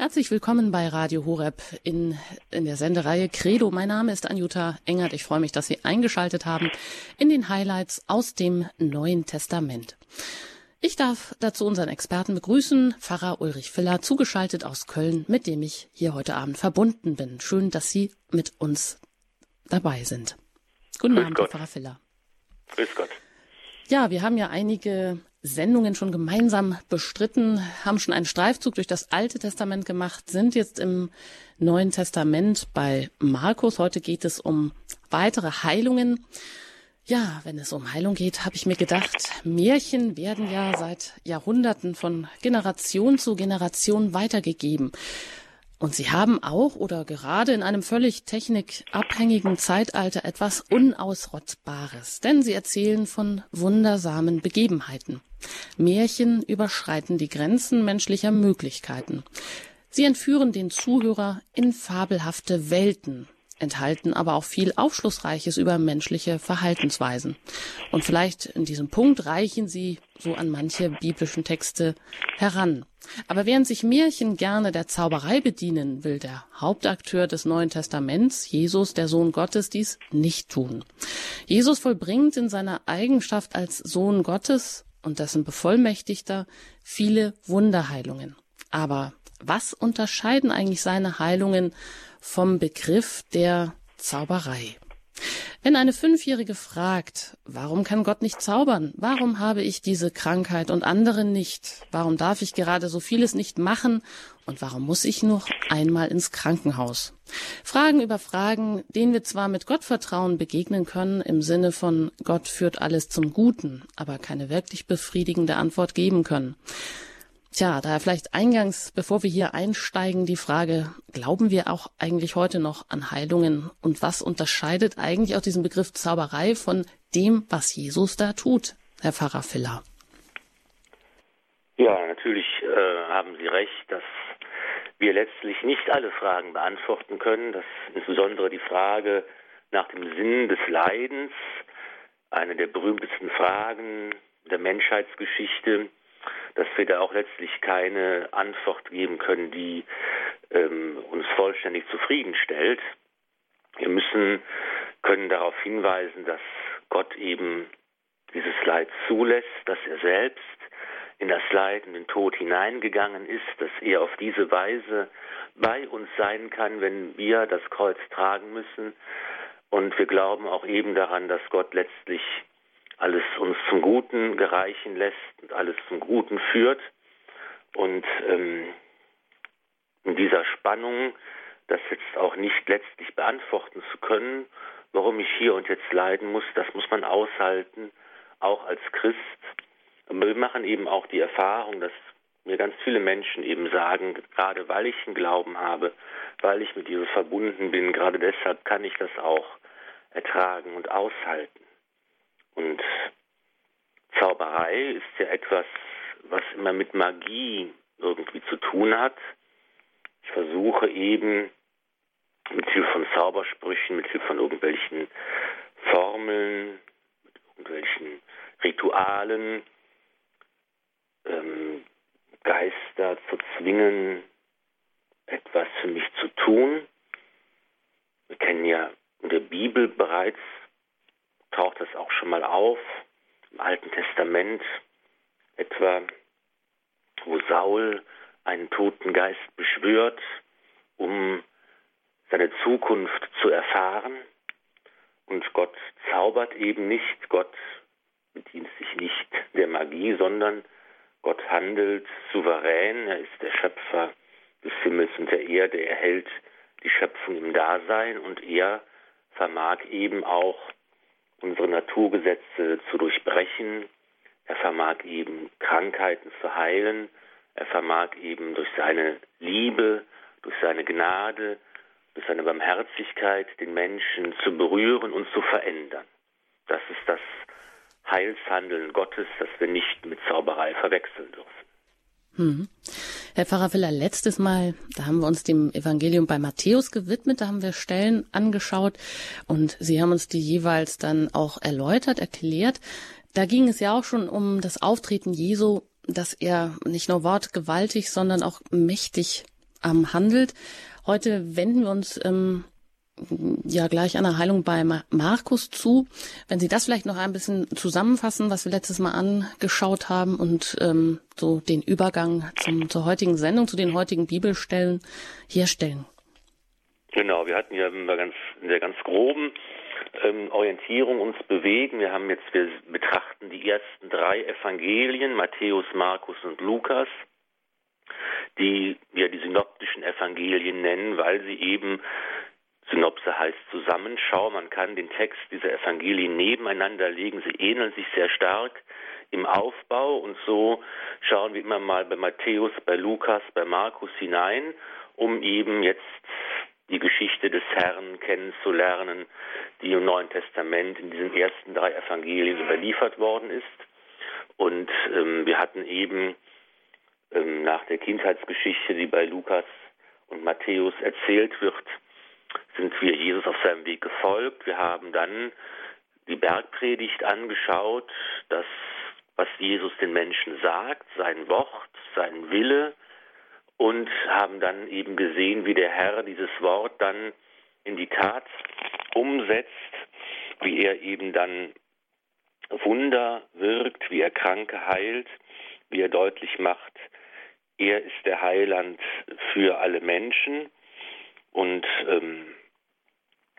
Herzlich willkommen bei Radio Horeb in, in der Sendereihe Credo. Mein Name ist Anjuta Engert. Ich freue mich, dass Sie eingeschaltet haben in den Highlights aus dem Neuen Testament. Ich darf dazu unseren Experten begrüßen, Pfarrer Ulrich Filler, zugeschaltet aus Köln, mit dem ich hier heute Abend verbunden bin. Schön, dass Sie mit uns dabei sind. Guten Grüß Abend, Gott. Pfarrer Filler. Grüß Gott. Ja, wir haben ja einige Sendungen schon gemeinsam bestritten, haben schon einen Streifzug durch das Alte Testament gemacht, sind jetzt im Neuen Testament bei Markus. Heute geht es um weitere Heilungen. Ja, wenn es um Heilung geht, habe ich mir gedacht, Märchen werden ja seit Jahrhunderten von Generation zu Generation weitergegeben. Und sie haben auch oder gerade in einem völlig technikabhängigen Zeitalter etwas Unausrottbares, denn sie erzählen von wundersamen Begebenheiten. Märchen überschreiten die Grenzen menschlicher Möglichkeiten. Sie entführen den Zuhörer in fabelhafte Welten, enthalten aber auch viel Aufschlussreiches über menschliche Verhaltensweisen. Und vielleicht in diesem Punkt reichen sie so an manche biblischen Texte heran. Aber während sich Märchen gerne der Zauberei bedienen, will der Hauptakteur des Neuen Testaments, Jesus, der Sohn Gottes, dies nicht tun. Jesus vollbringt in seiner Eigenschaft als Sohn Gottes und dessen Bevollmächtigter viele Wunderheilungen. Aber was unterscheiden eigentlich seine Heilungen vom Begriff der Zauberei? Wenn eine Fünfjährige fragt, warum kann Gott nicht zaubern? Warum habe ich diese Krankheit und andere nicht? Warum darf ich gerade so vieles nicht machen? Und warum muss ich noch einmal ins Krankenhaus? Fragen über Fragen, denen wir zwar mit Gottvertrauen begegnen können, im Sinne von Gott führt alles zum Guten, aber keine wirklich befriedigende Antwort geben können. Tja, daher vielleicht eingangs, bevor wir hier einsteigen, die Frage, glauben wir auch eigentlich heute noch an Heilungen? Und was unterscheidet eigentlich auch diesen Begriff Zauberei von dem, was Jesus da tut, Herr Pfarrer Filler? Ja, natürlich äh, haben Sie recht, dass wir letztlich nicht alle Fragen beantworten können, dass insbesondere die Frage nach dem Sinn des Leidens, eine der berühmtesten Fragen der Menschheitsgeschichte, dass wir da auch letztlich keine Antwort geben können, die ähm, uns vollständig zufriedenstellt. Wir müssen, können darauf hinweisen, dass Gott eben dieses Leid zulässt, dass er selbst in das Leid und den Tod hineingegangen ist, dass er auf diese Weise bei uns sein kann, wenn wir das Kreuz tragen müssen. Und wir glauben auch eben daran, dass Gott letztlich alles uns zum Guten gereichen lässt und alles zum Guten führt. Und ähm, in dieser Spannung, das jetzt auch nicht letztlich beantworten zu können, warum ich hier und jetzt leiden muss, das muss man aushalten, auch als Christ. Aber wir machen eben auch die Erfahrung, dass mir ganz viele Menschen eben sagen, gerade weil ich einen Glauben habe, weil ich mit Jesus verbunden bin, gerade deshalb kann ich das auch ertragen und aushalten. Und Zauberei ist ja etwas, was immer mit Magie irgendwie zu tun hat. Ich versuche eben mit Hilfe von Zaubersprüchen, mit Hilfe von irgendwelchen Formeln, mit irgendwelchen Ritualen, ähm, Geister zu zwingen, etwas für mich zu tun. Wir kennen ja in der Bibel bereits, taucht das auch schon mal auf, im Alten Testament etwa, wo Saul einen toten Geist beschwört, um seine Zukunft zu erfahren. Und Gott zaubert eben nicht, Gott bedient sich nicht der Magie, sondern Gott handelt souverän, er ist der Schöpfer des Himmels und der Erde, er hält die Schöpfung im Dasein und er vermag eben auch unsere Naturgesetze zu durchbrechen, er vermag eben Krankheiten zu heilen, er vermag eben durch seine Liebe, durch seine Gnade, durch seine Barmherzigkeit den Menschen zu berühren und zu verändern. Das ist das Heilshandeln Gottes, das wir nicht mit Zauberei verwechseln dürfen. Hm. Herr Pfarrer Willer, letztes Mal, da haben wir uns dem Evangelium bei Matthäus gewidmet, da haben wir Stellen angeschaut und Sie haben uns die jeweils dann auch erläutert, erklärt. Da ging es ja auch schon um das Auftreten Jesu, dass er nicht nur wortgewaltig, sondern auch mächtig ähm, handelt. Heute wenden wir uns ähm, ja gleich der Heilung bei Markus zu. Wenn Sie das vielleicht noch ein bisschen zusammenfassen, was wir letztes Mal angeschaut haben und ähm, so den Übergang zum, zur heutigen Sendung, zu den heutigen Bibelstellen herstellen. Genau, wir hatten ja in der ganz, in der ganz groben ähm, Orientierung uns bewegen. Wir haben jetzt, wir betrachten die ersten drei Evangelien, Matthäus, Markus und Lukas, die wir die synoptischen Evangelien nennen, weil sie eben Synopse heißt Zusammenschau. Man kann den Text dieser Evangelien nebeneinander legen. Sie ähneln sich sehr stark im Aufbau und so schauen wir immer mal bei Matthäus, bei Lukas, bei Markus hinein, um eben jetzt die Geschichte des Herrn kennenzulernen, die im Neuen Testament in diesen ersten drei Evangelien überliefert worden ist. Und ähm, wir hatten eben ähm, nach der Kindheitsgeschichte, die bei Lukas und Matthäus erzählt wird, sind wir Jesus auf seinem Weg gefolgt. Wir haben dann die Bergpredigt angeschaut, das, was Jesus den Menschen sagt, sein Wort, sein Wille und haben dann eben gesehen, wie der Herr dieses Wort dann in die Tat umsetzt, wie er eben dann Wunder wirkt, wie er Kranke heilt, wie er deutlich macht, er ist der Heiland für alle Menschen und ähm,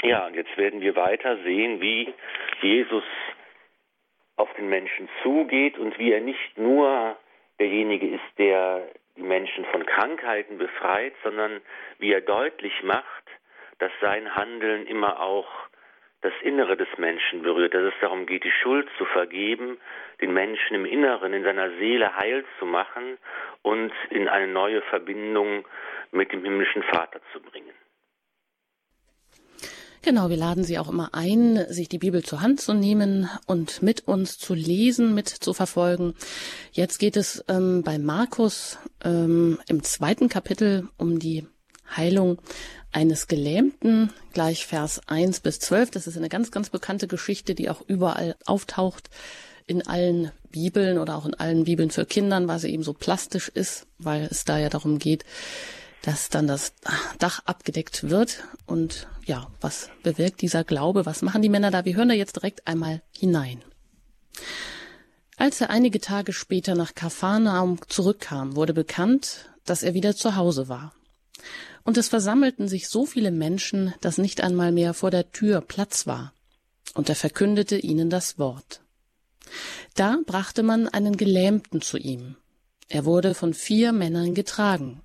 ja, und jetzt werden wir weiter sehen, wie Jesus auf den Menschen zugeht und wie er nicht nur derjenige ist, der die Menschen von Krankheiten befreit, sondern wie er deutlich macht, dass sein Handeln immer auch das Innere des Menschen berührt, dass es darum geht, die Schuld zu vergeben, den Menschen im Inneren, in seiner Seele heil zu machen und in eine neue Verbindung mit dem himmlischen Vater zu bringen. Genau, wir laden Sie auch immer ein, sich die Bibel zur Hand zu nehmen und mit uns zu lesen, mit zu verfolgen. Jetzt geht es ähm, bei Markus ähm, im zweiten Kapitel um die Heilung eines Gelähmten, gleich Vers 1 bis 12. Das ist eine ganz, ganz bekannte Geschichte, die auch überall auftaucht in allen Bibeln oder auch in allen Bibeln für Kindern, weil sie eben so plastisch ist, weil es da ja darum geht, dass dann das Dach abgedeckt wird. Und ja, was bewirkt dieser Glaube? Was machen die Männer da? Wir hören da jetzt direkt einmal hinein. Als er einige Tage später nach Kapharnaum zurückkam, wurde bekannt, dass er wieder zu Hause war. Und es versammelten sich so viele Menschen, dass nicht einmal mehr vor der Tür Platz war. Und er verkündete ihnen das Wort. Da brachte man einen Gelähmten zu ihm. Er wurde von vier Männern getragen.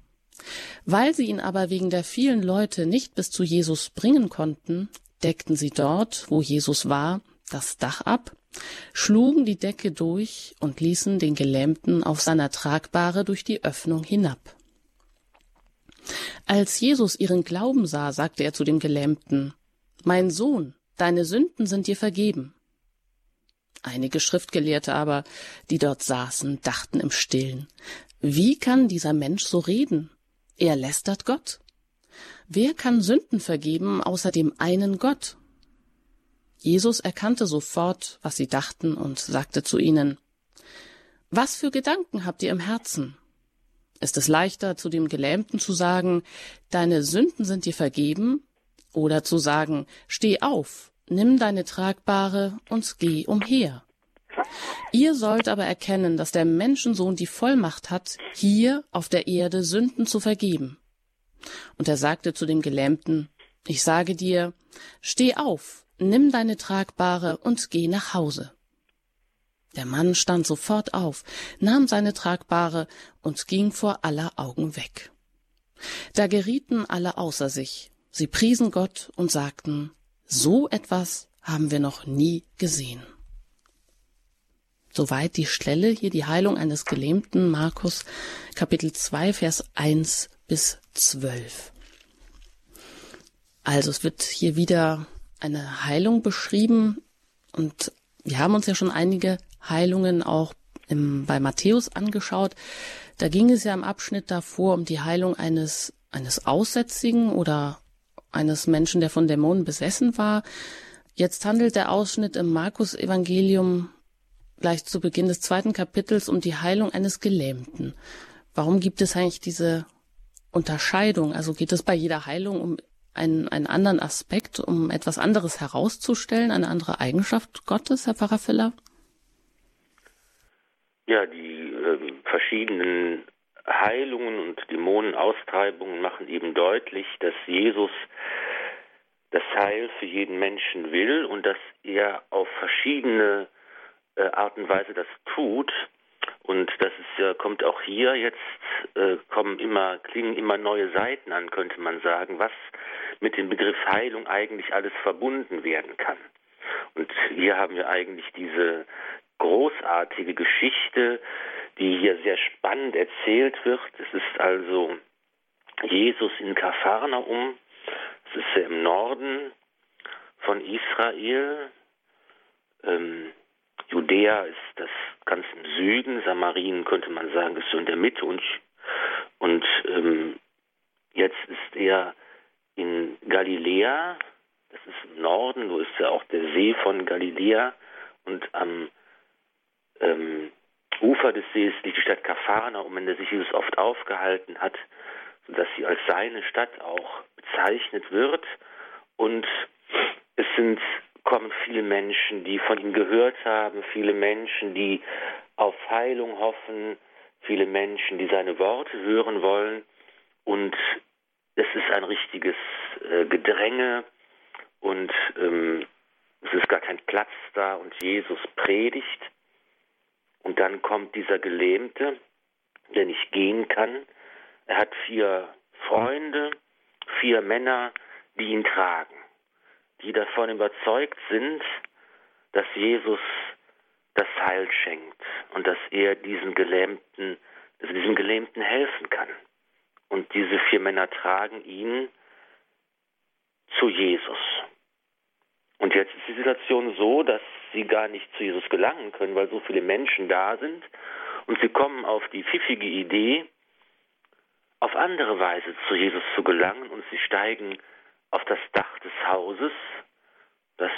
Weil sie ihn aber wegen der vielen Leute nicht bis zu Jesus bringen konnten, deckten sie dort, wo Jesus war, das Dach ab, schlugen die Decke durch und ließen den Gelähmten auf seiner Tragbare durch die Öffnung hinab. Als Jesus ihren Glauben sah, sagte er zu dem Gelähmten, Mein Sohn, deine Sünden sind dir vergeben. Einige Schriftgelehrte aber, die dort saßen, dachten im stillen, wie kann dieser Mensch so reden? Er lästert Gott. Wer kann Sünden vergeben außer dem einen Gott? Jesus erkannte sofort, was sie dachten, und sagte zu ihnen Was für Gedanken habt ihr im Herzen? Ist es leichter, zu dem Gelähmten zu sagen, Deine Sünden sind dir vergeben, oder zu sagen, Steh auf, nimm deine Tragbare und geh umher? Ihr sollt aber erkennen, dass der Menschensohn die Vollmacht hat, hier auf der Erde Sünden zu vergeben. Und er sagte zu dem Gelähmten, ich sage dir, steh auf, nimm deine Tragbare und geh nach Hause. Der Mann stand sofort auf, nahm seine Tragbare und ging vor aller Augen weg. Da gerieten alle außer sich, sie priesen Gott und sagten, so etwas haben wir noch nie gesehen. Soweit die Stelle, hier die Heilung eines Gelähmten, Markus Kapitel 2, Vers 1 bis 12. Also es wird hier wieder eine Heilung beschrieben und wir haben uns ja schon einige Heilungen auch im, bei Matthäus angeschaut. Da ging es ja im Abschnitt davor um die Heilung eines, eines Aussätzigen oder eines Menschen, der von Dämonen besessen war. Jetzt handelt der Ausschnitt im Markus Evangelium gleich zu Beginn des zweiten Kapitels um die Heilung eines Gelähmten. Warum gibt es eigentlich diese Unterscheidung? Also geht es bei jeder Heilung um einen, einen anderen Aspekt, um etwas anderes herauszustellen, eine andere Eigenschaft Gottes, Herr Pfarrer Filler? Ja, die äh, verschiedenen Heilungen und Dämonenaustreibungen machen eben deutlich, dass Jesus das Heil für jeden Menschen will und dass er auf verschiedene äh, Art und Weise das tut. Und das ist ja, kommt auch hier jetzt, äh, kommen immer, klingen immer neue Seiten an, könnte man sagen, was mit dem Begriff Heilung eigentlich alles verbunden werden kann. Und hier haben wir eigentlich diese großartige Geschichte, die hier sehr spannend erzählt wird. Es ist also Jesus in Kapharnaum, es ist im Norden von Israel. Ähm, Judäa ist das ganz im Süden, Samarien könnte man sagen, ist so in der Mitte und, und ähm, jetzt ist er in Galiläa, das ist im Norden, wo ist ja auch der See von Galiläa und am ähm, Ufer des Sees liegt die Stadt Kapharnaum, in der sich Jesus oft aufgehalten hat, sodass sie als seine Stadt auch bezeichnet wird. Und es sind, kommen viele Menschen, die von ihm gehört haben, viele Menschen, die auf Heilung hoffen, viele Menschen, die seine Worte hören wollen. Und es ist ein richtiges äh, Gedränge und ähm, es ist gar kein Platz da und Jesus predigt. Und dann kommt dieser Gelähmte, der nicht gehen kann. Er hat vier Freunde, vier Männer, die ihn tragen, die davon überzeugt sind, dass Jesus das Heil schenkt und dass er diesen Gelähmten, dass er diesem Gelähmten helfen kann. Und diese vier Männer tragen ihn zu Jesus. Und jetzt ist die Situation so, dass sie gar nicht zu Jesus gelangen können, weil so viele Menschen da sind. Und sie kommen auf die pfiffige Idee, auf andere Weise zu Jesus zu gelangen und sie steigen auf das Dach des Hauses, das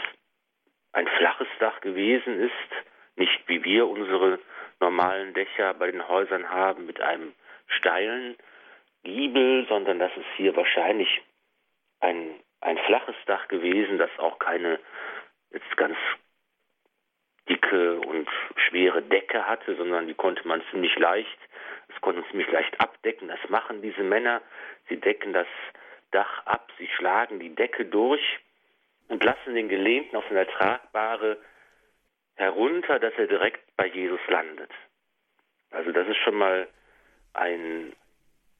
ein flaches Dach gewesen ist, nicht wie wir unsere normalen Dächer bei den Häusern haben mit einem steilen Giebel, sondern das ist hier wahrscheinlich ein, ein flaches Dach gewesen, das auch keine jetzt ganz dicke und schwere Decke hatte, sondern die konnte man ziemlich leicht, das konnte man ziemlich leicht abdecken. Das machen diese Männer. Sie decken das Dach ab, sie schlagen die Decke durch und lassen den Gelähmten auf eine tragbare herunter, dass er direkt bei Jesus landet. Also das ist schon mal ein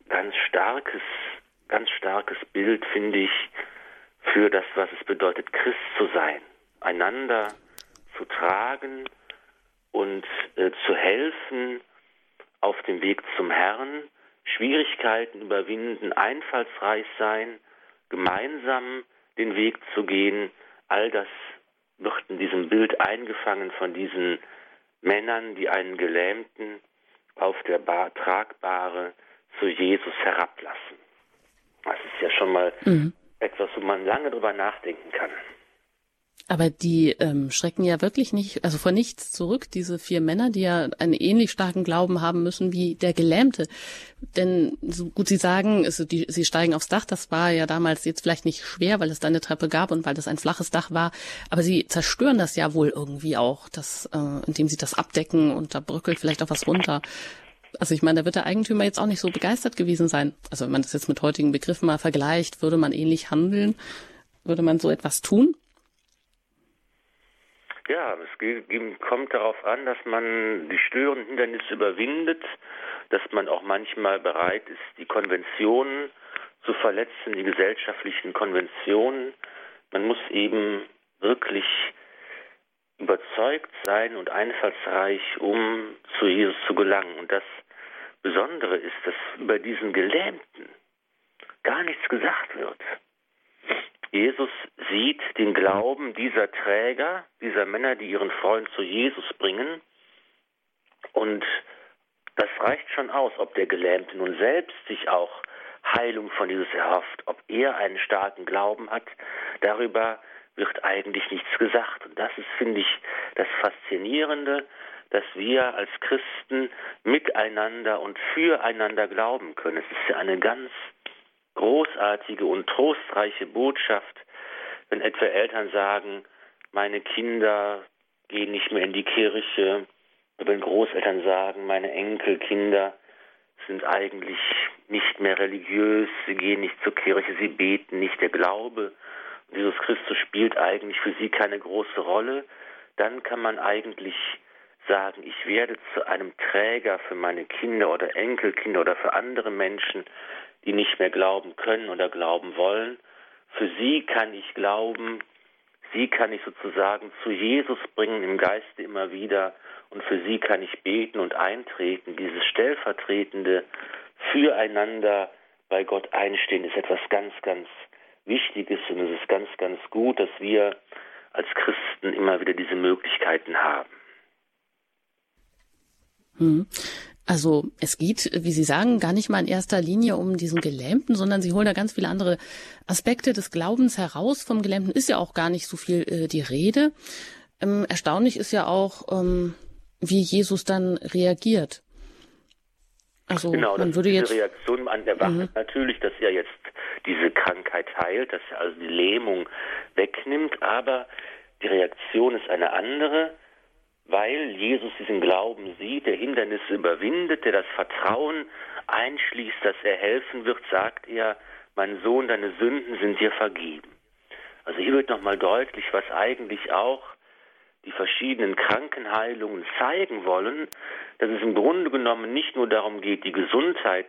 ganz starkes, ganz starkes Bild, finde ich, für das, was es bedeutet, Christ zu sein. Einander zu tragen und äh, zu helfen auf dem Weg zum Herrn, Schwierigkeiten überwinden, einfallsreich sein, gemeinsam den Weg zu gehen, all das wird in diesem Bild eingefangen von diesen Männern, die einen Gelähmten auf der Bar, Tragbare zu Jesus herablassen. Das ist ja schon mal mhm. etwas, wo man lange drüber nachdenken kann. Aber die ähm, schrecken ja wirklich nicht, also vor nichts zurück, diese vier Männer, die ja einen ähnlich starken Glauben haben müssen wie der Gelähmte. Denn so gut Sie sagen, also die, sie steigen aufs Dach, das war ja damals jetzt vielleicht nicht schwer, weil es da eine Treppe gab und weil das ein flaches Dach war, aber sie zerstören das ja wohl irgendwie auch, das, äh, indem sie das abdecken und da bröckelt vielleicht auch was runter. Also ich meine, da wird der Eigentümer jetzt auch nicht so begeistert gewesen sein. Also wenn man das jetzt mit heutigen Begriffen mal vergleicht, würde man ähnlich handeln, würde man so etwas tun? Ja, es kommt darauf an, dass man die störenden Hindernisse überwindet, dass man auch manchmal bereit ist, die Konventionen zu verletzen, die gesellschaftlichen Konventionen. Man muss eben wirklich überzeugt sein und einfallsreich, um zu Jesus zu gelangen. Und das Besondere ist, dass über diesen Gelähmten gar nichts gesagt wird. Jesus sieht den Glauben dieser Träger, dieser Männer, die ihren Freund zu Jesus bringen. Und das reicht schon aus, ob der Gelähmte nun selbst sich auch Heilung von Jesus erhofft, ob er einen starken Glauben hat. Darüber wird eigentlich nichts gesagt. Und das ist, finde ich, das Faszinierende, dass wir als Christen miteinander und füreinander glauben können. Es ist ja eine ganz großartige und trostreiche Botschaft, wenn etwa Eltern sagen, meine Kinder gehen nicht mehr in die Kirche, oder wenn Großeltern sagen, meine Enkelkinder sind eigentlich nicht mehr religiös, sie gehen nicht zur Kirche, sie beten nicht, der Glaube Jesus Christus spielt eigentlich für sie keine große Rolle, dann kann man eigentlich sagen, ich werde zu einem Träger für meine Kinder oder Enkelkinder oder für andere Menschen, die nicht mehr glauben können oder glauben wollen. Für sie kann ich glauben, sie kann ich sozusagen zu Jesus bringen im Geiste immer wieder und für sie kann ich beten und eintreten. Dieses stellvertretende Füreinander bei Gott einstehen ist etwas ganz, ganz Wichtiges und es ist ganz, ganz gut, dass wir als Christen immer wieder diese Möglichkeiten haben. Hm. Also es geht, wie Sie sagen, gar nicht mal in erster Linie um diesen Gelähmten, sondern Sie holen da ganz viele andere Aspekte des Glaubens heraus. Vom Gelähmten ist ja auch gar nicht so viel äh, die Rede. Ähm, erstaunlich ist ja auch, ähm, wie Jesus dann reagiert. Also genau, man würde jetzt Reaktion an der Wache mhm. natürlich, dass er jetzt diese Krankheit heilt, dass er also die Lähmung wegnimmt, aber die Reaktion ist eine andere weil Jesus diesen Glauben sieht, der Hindernisse überwindet, der das Vertrauen einschließt, dass er helfen wird, sagt er, mein Sohn, deine Sünden sind dir vergeben. Also hier wird nochmal deutlich, was eigentlich auch die verschiedenen Krankenheilungen zeigen wollen, dass es im Grunde genommen nicht nur darum geht, die Gesundheit,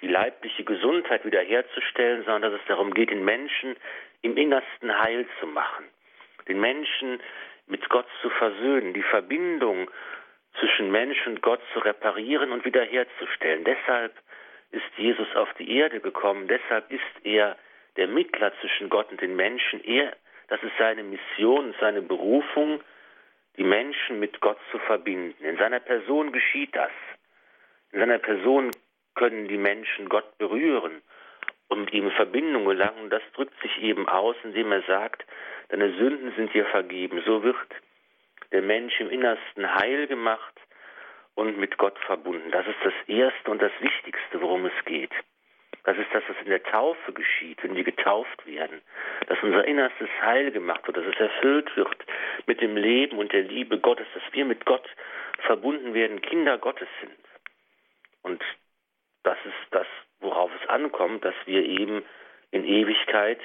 die leibliche Gesundheit wiederherzustellen, sondern dass es darum geht, den Menschen im Innersten heil zu machen, den Menschen mit Gott zu versöhnen, die Verbindung zwischen Mensch und Gott zu reparieren und wiederherzustellen. Deshalb ist Jesus auf die Erde gekommen, deshalb ist er der Mittler zwischen Gott und den Menschen. Er, das ist seine Mission, seine Berufung, die Menschen mit Gott zu verbinden. In seiner Person geschieht das. In seiner Person können die Menschen Gott berühren und mit ihm in Verbindung gelangen. Das drückt sich eben aus, indem er sagt, deine Sünden sind dir vergeben. So wird der Mensch im Innersten heil gemacht und mit Gott verbunden. Das ist das Erste und das Wichtigste, worum es geht. Das ist das, was in der Taufe geschieht, wenn wir getauft werden, dass unser Innerstes heil gemacht wird, dass es erfüllt wird mit dem Leben und der Liebe Gottes, dass wir mit Gott verbunden werden, Kinder Gottes sind. Und das ist das, worauf es ankommt, dass wir eben in Ewigkeit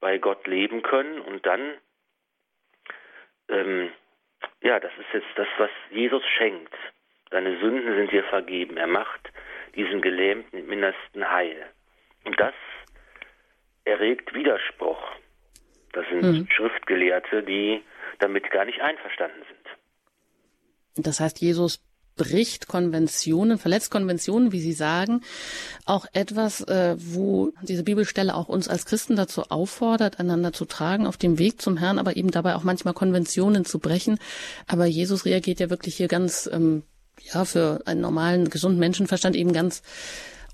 bei Gott leben können und dann, ähm, ja, das ist jetzt das, was Jesus schenkt. Deine Sünden sind dir vergeben. Er macht diesen Gelähmten im Innersten heil. Und das erregt Widerspruch. Das sind mhm. Schriftgelehrte, die damit gar nicht einverstanden sind. Das heißt, Jesus bricht Konventionen, verletzt Konventionen, wie Sie sagen, auch etwas, äh, wo diese Bibelstelle auch uns als Christen dazu auffordert, einander zu tragen auf dem Weg zum Herrn, aber eben dabei auch manchmal Konventionen zu brechen. Aber Jesus reagiert ja wirklich hier ganz, ähm, ja, für einen normalen, gesunden Menschenverstand eben ganz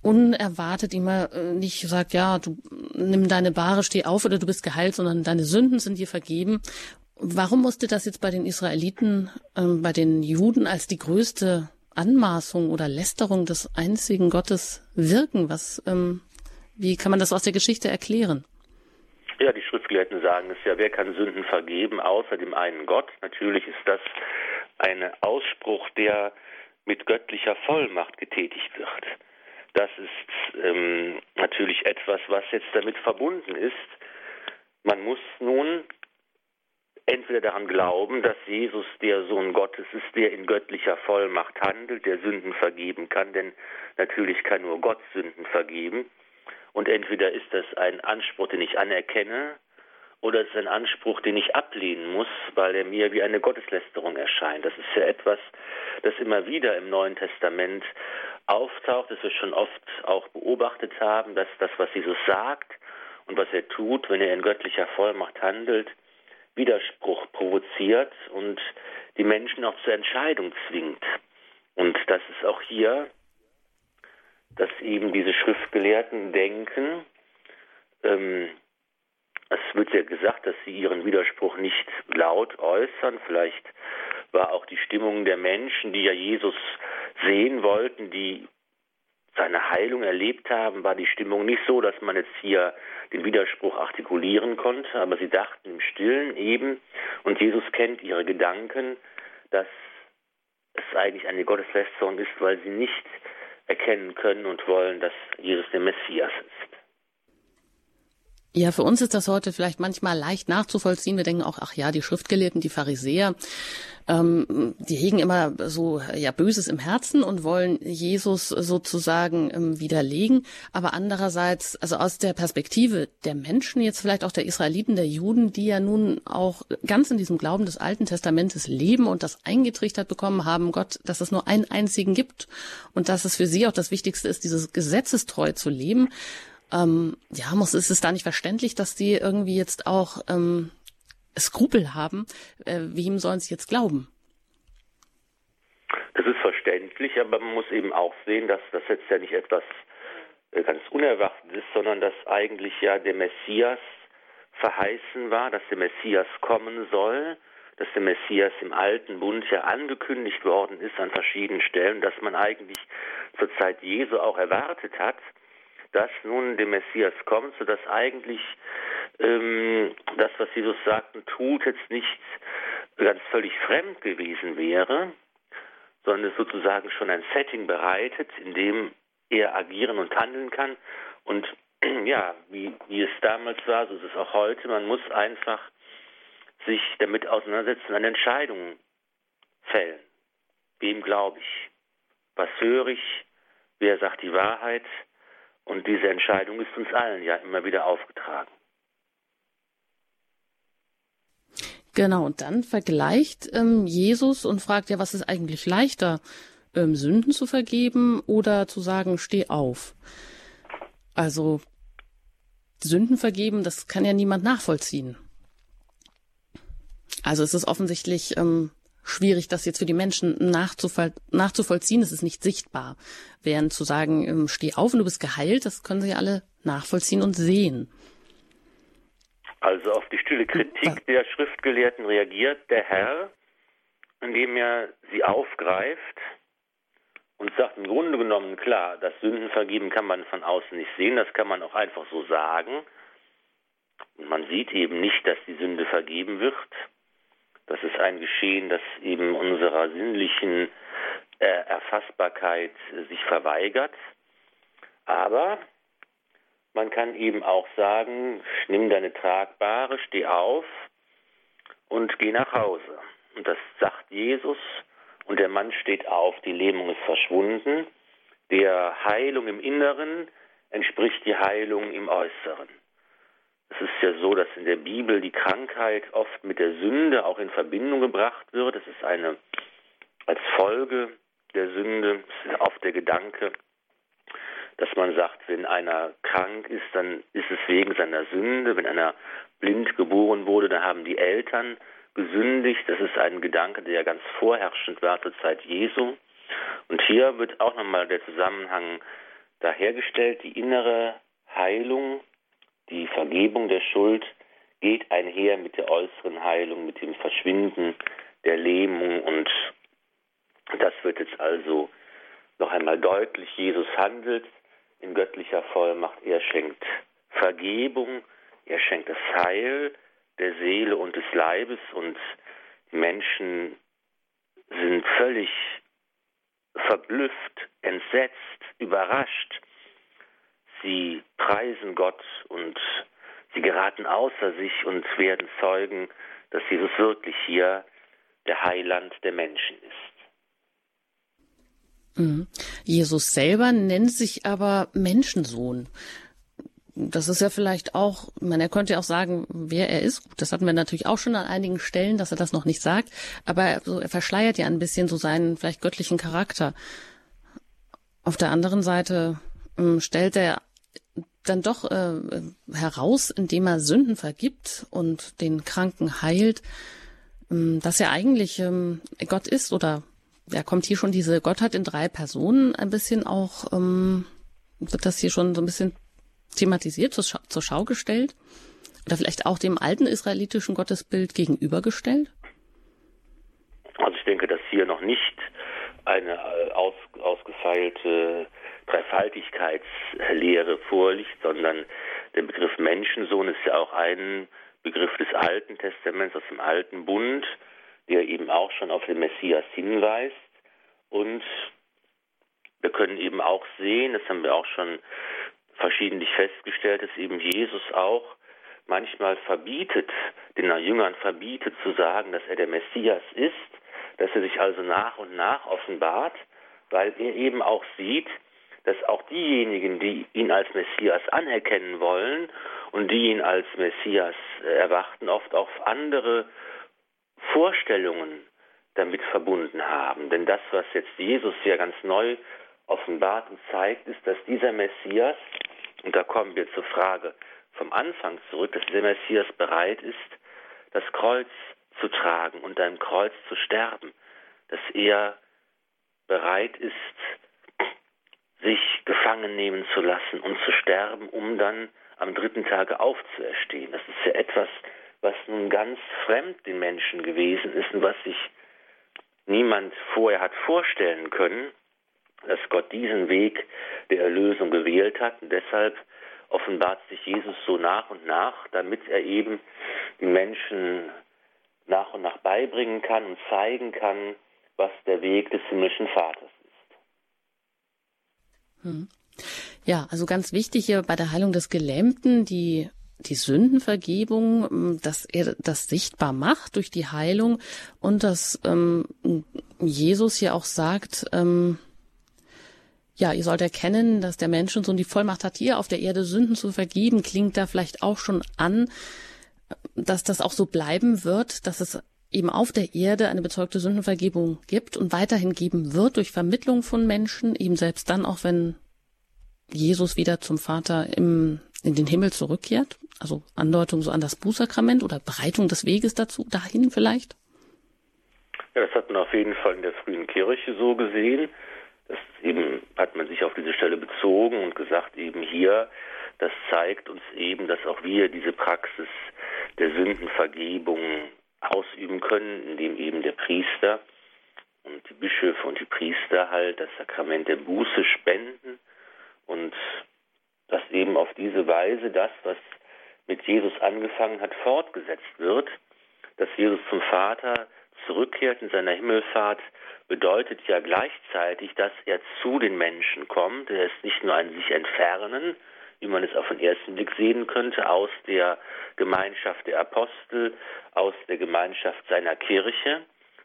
unerwartet immer äh, nicht sagt, ja, du nimm deine Bahre, steh auf oder du bist geheilt, sondern deine Sünden sind dir vergeben Warum musste das jetzt bei den Israeliten, ähm, bei den Juden als die größte Anmaßung oder Lästerung des einzigen Gottes wirken? Was, ähm, wie kann man das aus der Geschichte erklären? Ja, die Schriftgelehrten sagen es ja, wer kann Sünden vergeben außer dem einen Gott? Natürlich ist das ein Ausspruch, der mit göttlicher Vollmacht getätigt wird. Das ist ähm, natürlich etwas, was jetzt damit verbunden ist. Man muss nun entweder daran glauben, dass Jesus der Sohn Gottes ist, der in göttlicher Vollmacht handelt, der Sünden vergeben kann, denn natürlich kann nur Gott Sünden vergeben. Und entweder ist das ein Anspruch, den ich anerkenne, oder es ist ein Anspruch, den ich ablehnen muss, weil er mir wie eine Gotteslästerung erscheint. Das ist ja etwas, das immer wieder im Neuen Testament auftaucht, das wir schon oft auch beobachtet haben, dass das, was Jesus sagt und was er tut, wenn er in göttlicher Vollmacht handelt, Widerspruch provoziert und die Menschen auch zur Entscheidung zwingt. Und das ist auch hier, dass eben diese Schriftgelehrten denken, ähm, es wird ja gesagt, dass sie ihren Widerspruch nicht laut äußern, vielleicht war auch die Stimmung der Menschen, die ja Jesus sehen wollten, die seine Heilung erlebt haben, war die Stimmung nicht so, dass man jetzt hier den Widerspruch artikulieren konnte, aber sie dachten im Stillen eben, und Jesus kennt ihre Gedanken, dass es eigentlich eine Gotteslästerung ist, weil sie nicht erkennen können und wollen, dass Jesus der Messias ist. Ja, für uns ist das heute vielleicht manchmal leicht nachzuvollziehen. Wir denken auch, ach ja, die Schriftgelehrten, die Pharisäer, ähm, die hegen immer so ja Böses im Herzen und wollen Jesus sozusagen ähm, widerlegen. Aber andererseits, also aus der Perspektive der Menschen, jetzt vielleicht auch der Israeliten, der Juden, die ja nun auch ganz in diesem Glauben des Alten Testamentes leben und das eingetrichtert bekommen haben, Gott, dass es nur einen einzigen gibt und dass es für sie auch das Wichtigste ist, dieses gesetzestreu zu leben. Ähm, ja, muss, ist es da nicht verständlich, dass die irgendwie jetzt auch ähm, Skrupel haben? Äh, wem sollen sie jetzt glauben? Das ist verständlich, aber man muss eben auch sehen, dass das jetzt ja nicht etwas äh, ganz Unerwartetes ist, sondern dass eigentlich ja der Messias verheißen war, dass der Messias kommen soll, dass der Messias im alten Bund ja angekündigt worden ist an verschiedenen Stellen, dass man eigentlich zur Zeit Jesu auch erwartet hat, dass nun der Messias kommt, sodass eigentlich ähm, das, was Jesus sagten, tut, jetzt nicht ganz völlig fremd gewesen wäre, sondern es sozusagen schon ein Setting bereitet, in dem er agieren und handeln kann. Und ja, wie, wie es damals war, so ist es auch heute. Man muss einfach sich damit auseinandersetzen, eine Entscheidung fällen. Wem glaube ich? Was höre ich? Wer sagt die Wahrheit? Und diese Entscheidung ist uns allen ja immer wieder aufgetragen. Genau, und dann vergleicht ähm, Jesus und fragt ja, was ist eigentlich leichter, ähm, Sünden zu vergeben oder zu sagen, steh auf. Also Sünden vergeben, das kann ja niemand nachvollziehen. Also es ist offensichtlich ähm, schwierig, das jetzt für die Menschen nachzuvoll nachzuvollziehen. Es ist nicht sichtbar. Während zu sagen, ähm, steh auf und du bist geheilt, das können sie ja alle nachvollziehen und sehen. Also auf die stille Kritik der Schriftgelehrten reagiert der Herr, indem er sie aufgreift und sagt im Grunde genommen klar, das Sündenvergeben kann man von außen nicht sehen, das kann man auch einfach so sagen. Und man sieht eben nicht, dass die Sünde vergeben wird. Das ist ein Geschehen, das eben unserer sinnlichen äh, Erfassbarkeit äh, sich verweigert. Aber man kann eben auch sagen, nimm deine Tragbare, steh auf und geh nach Hause. Und das sagt Jesus und der Mann steht auf, die Lähmung ist verschwunden. Der Heilung im Inneren entspricht die Heilung im Äußeren. Es ist ja so, dass in der Bibel die Krankheit oft mit der Sünde auch in Verbindung gebracht wird. Es ist eine als Folge der Sünde, es ist oft der Gedanke, dass man sagt, wenn einer krank ist, dann ist es wegen seiner Sünde. Wenn einer blind geboren wurde, dann haben die Eltern gesündigt. Das ist ein Gedanke, der ja ganz vorherrschend war zur Zeit Jesu. Und hier wird auch nochmal der Zusammenhang darhergestellt, die innere Heilung die Vergebung der Schuld geht einher mit der äußeren Heilung, mit dem Verschwinden der Lähmung und das wird jetzt also noch einmal deutlich. Jesus handelt in göttlicher Vollmacht. Er schenkt Vergebung, er schenkt das Heil der Seele und des Leibes und die Menschen sind völlig verblüfft, entsetzt, überrascht Sie preisen Gott und sie geraten außer sich und werden Zeugen, dass Jesus wirklich hier der Heiland der Menschen ist. Mhm. Jesus selber nennt sich aber Menschensohn. Das ist ja vielleicht auch, man, er könnte ja auch sagen, wer er ist. das hatten wir natürlich auch schon an einigen Stellen, dass er das noch nicht sagt. Aber er verschleiert ja ein bisschen so seinen vielleicht göttlichen Charakter. Auf der anderen Seite ähm, stellt er dann doch äh, heraus, indem er Sünden vergibt und den Kranken heilt, ähm, dass er eigentlich ähm, Gott ist oder ja, kommt hier schon diese Gottheit in drei Personen ein bisschen auch, ähm, wird das hier schon so ein bisschen thematisiert, zur Schau, zur Schau gestellt? Oder vielleicht auch dem alten israelitischen Gottesbild gegenübergestellt? Also ich hier noch nicht eine äh, aus, ausgefeilte Dreifaltigkeitslehre vorliegt, sondern der Begriff Menschensohn ist ja auch ein Begriff des Alten Testaments aus dem Alten Bund, der eben auch schon auf den Messias hinweist. Und wir können eben auch sehen, das haben wir auch schon verschiedentlich festgestellt, dass eben Jesus auch manchmal verbietet, den Jüngern verbietet zu sagen, dass er der Messias ist, dass er sich also nach und nach offenbart, weil er eben auch sieht, dass auch diejenigen, die ihn als Messias anerkennen wollen und die ihn als Messias äh, erwarten, oft auf andere Vorstellungen damit verbunden haben. Denn das, was jetzt Jesus ja ganz neu offenbart und zeigt, ist, dass dieser Messias, und da kommen wir zur Frage vom Anfang zurück, dass der Messias bereit ist, das Kreuz zu tragen und ein Kreuz zu sterben, dass er bereit ist, sich gefangen nehmen zu lassen und zu sterben, um dann am dritten Tage aufzuerstehen. Das ist ja etwas, was nun ganz fremd den Menschen gewesen ist und was sich niemand vorher hat vorstellen können, dass Gott diesen Weg der Erlösung gewählt hat. Und deshalb offenbart sich Jesus so nach und nach, damit er eben den Menschen nach und nach beibringen kann und zeigen kann, was der Weg des himmlischen Vaters ist. Hm. Ja, also ganz wichtig hier bei der Heilung des Gelähmten, die die Sündenvergebung, hm, dass er das sichtbar macht durch die Heilung und dass ähm, Jesus hier auch sagt, ähm, ja, ihr sollt erkennen, dass der Menschensohn die Vollmacht hat, hier auf der Erde Sünden zu vergeben, klingt da vielleicht auch schon an, dass das auch so bleiben wird, dass es eben auf der Erde eine bezeugte Sündenvergebung gibt und weiterhin geben wird durch Vermittlung von Menschen, eben selbst dann auch, wenn Jesus wieder zum Vater im, in den Himmel zurückkehrt. Also Andeutung so an das Bußsakrament oder Bereitung des Weges dazu, dahin vielleicht? Ja, das hat man auf jeden Fall in der frühen Kirche so gesehen. Das eben hat man sich auf diese Stelle bezogen und gesagt, eben hier, das zeigt uns eben, dass auch wir diese Praxis der Sündenvergebung ausüben können, indem eben der Priester und die Bischöfe und die Priester halt das Sakrament der Buße spenden und dass eben auf diese Weise das, was mit Jesus angefangen hat, fortgesetzt wird, dass Jesus zum Vater zurückkehrt in seiner Himmelfahrt, bedeutet ja gleichzeitig, dass er zu den Menschen kommt. Er ist nicht nur ein sich entfernen, wie man es auf den ersten Blick sehen könnte, aus der Gemeinschaft der Apostel, aus der Gemeinschaft seiner Kirche,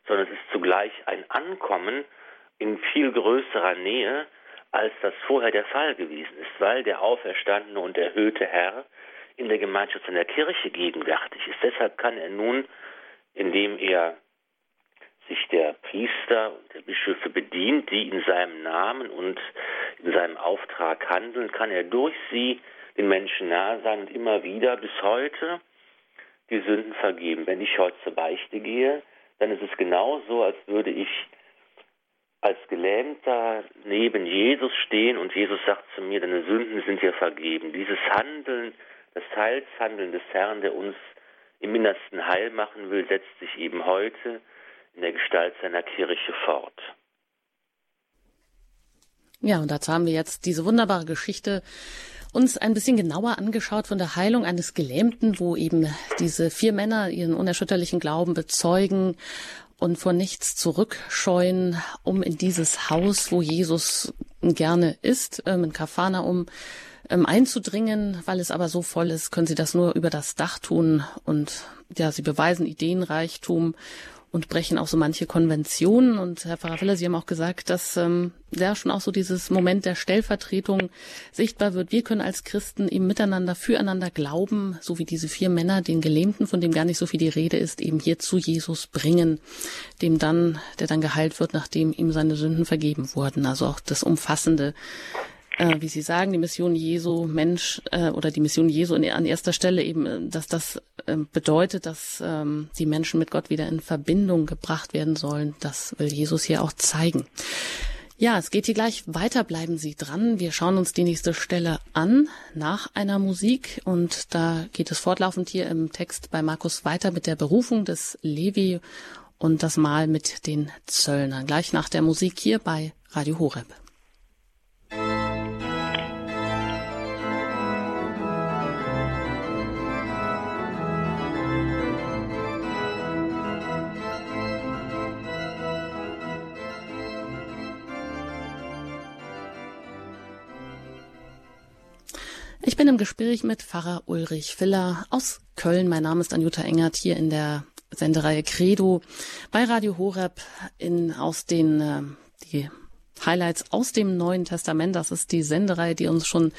sondern es ist zugleich ein Ankommen in viel größerer Nähe, als das vorher der Fall gewesen ist, weil der auferstandene und erhöhte Herr in der Gemeinschaft seiner Kirche gegenwärtig ist. Deshalb kann er nun, indem er sich der Priester und der Bischöfe bedient, die in seinem Namen und in seinem Auftrag handeln, kann er durch sie den Menschen nahe sein und immer wieder bis heute die Sünden vergeben. Wenn ich heute zur Beichte gehe, dann ist es genauso, als würde ich als Gelähmter neben Jesus stehen und Jesus sagt zu mir, deine Sünden sind dir vergeben. Dieses Handeln, das Heilshandeln des Herrn, der uns im Innersten heil machen will, setzt sich eben heute in der Gestalt seiner Kirche fort. Ja, und dazu haben wir jetzt diese wunderbare Geschichte uns ein bisschen genauer angeschaut von der Heilung eines Gelähmten, wo eben diese vier Männer ihren unerschütterlichen Glauben bezeugen und vor nichts zurückscheuen, um in dieses Haus, wo Jesus gerne ist, ähm, in Kafana, um ähm, einzudringen. Weil es aber so voll ist, können sie das nur über das Dach tun und ja, sie beweisen Ideenreichtum und brechen auch so manche Konventionen. Und Herr Filler, Sie haben auch gesagt, dass ähm, ja schon auch so dieses Moment der Stellvertretung sichtbar wird. Wir können als Christen eben miteinander, füreinander glauben, so wie diese vier Männer den Gelähmten, von dem gar nicht so viel die Rede ist, eben hier zu Jesus bringen, dem dann, der dann geheilt wird, nachdem ihm seine Sünden vergeben wurden. Also auch das umfassende äh, wie Sie sagen, die Mission Jesu Mensch äh, oder die Mission Jesu in, an erster Stelle eben, äh, dass das äh, bedeutet, dass ähm, die Menschen mit Gott wieder in Verbindung gebracht werden sollen. Das will Jesus hier auch zeigen. Ja, es geht hier gleich weiter. Bleiben Sie dran. Wir schauen uns die nächste Stelle an nach einer Musik und da geht es fortlaufend hier im Text bei Markus weiter mit der Berufung des Levi und das Mal mit den Zöllnern. Gleich nach der Musik hier bei Radio Horeb. Ich bin im Gespräch mit Pfarrer Ulrich Filler aus Köln. Mein Name ist Anjuta Engert hier in der Sendereihe Credo bei Radio Horeb in, aus den äh, die Highlights aus dem Neuen Testament. Das ist die Sendereihe, die uns schon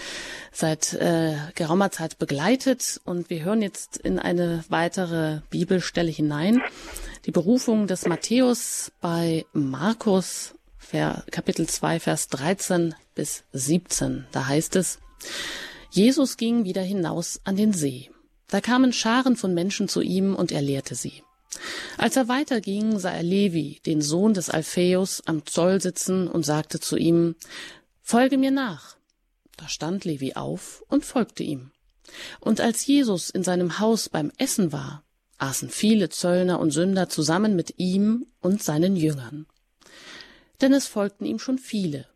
seit äh, geraumer Zeit begleitet. Und wir hören jetzt in eine weitere Bibelstelle hinein. Die Berufung des Matthäus bei Markus, Kapitel 2, Vers 13 bis 17. Da heißt es, Jesus ging wieder hinaus an den See. Da kamen Scharen von Menschen zu ihm und er lehrte sie. Als er weiterging, sah er Levi, den Sohn des Alpheus, am Zoll sitzen und sagte zu ihm, Folge mir nach. Da stand Levi auf und folgte ihm. Und als Jesus in seinem Haus beim Essen war, aßen viele Zöllner und Sünder zusammen mit ihm und seinen Jüngern. Denn es folgten ihm schon viele,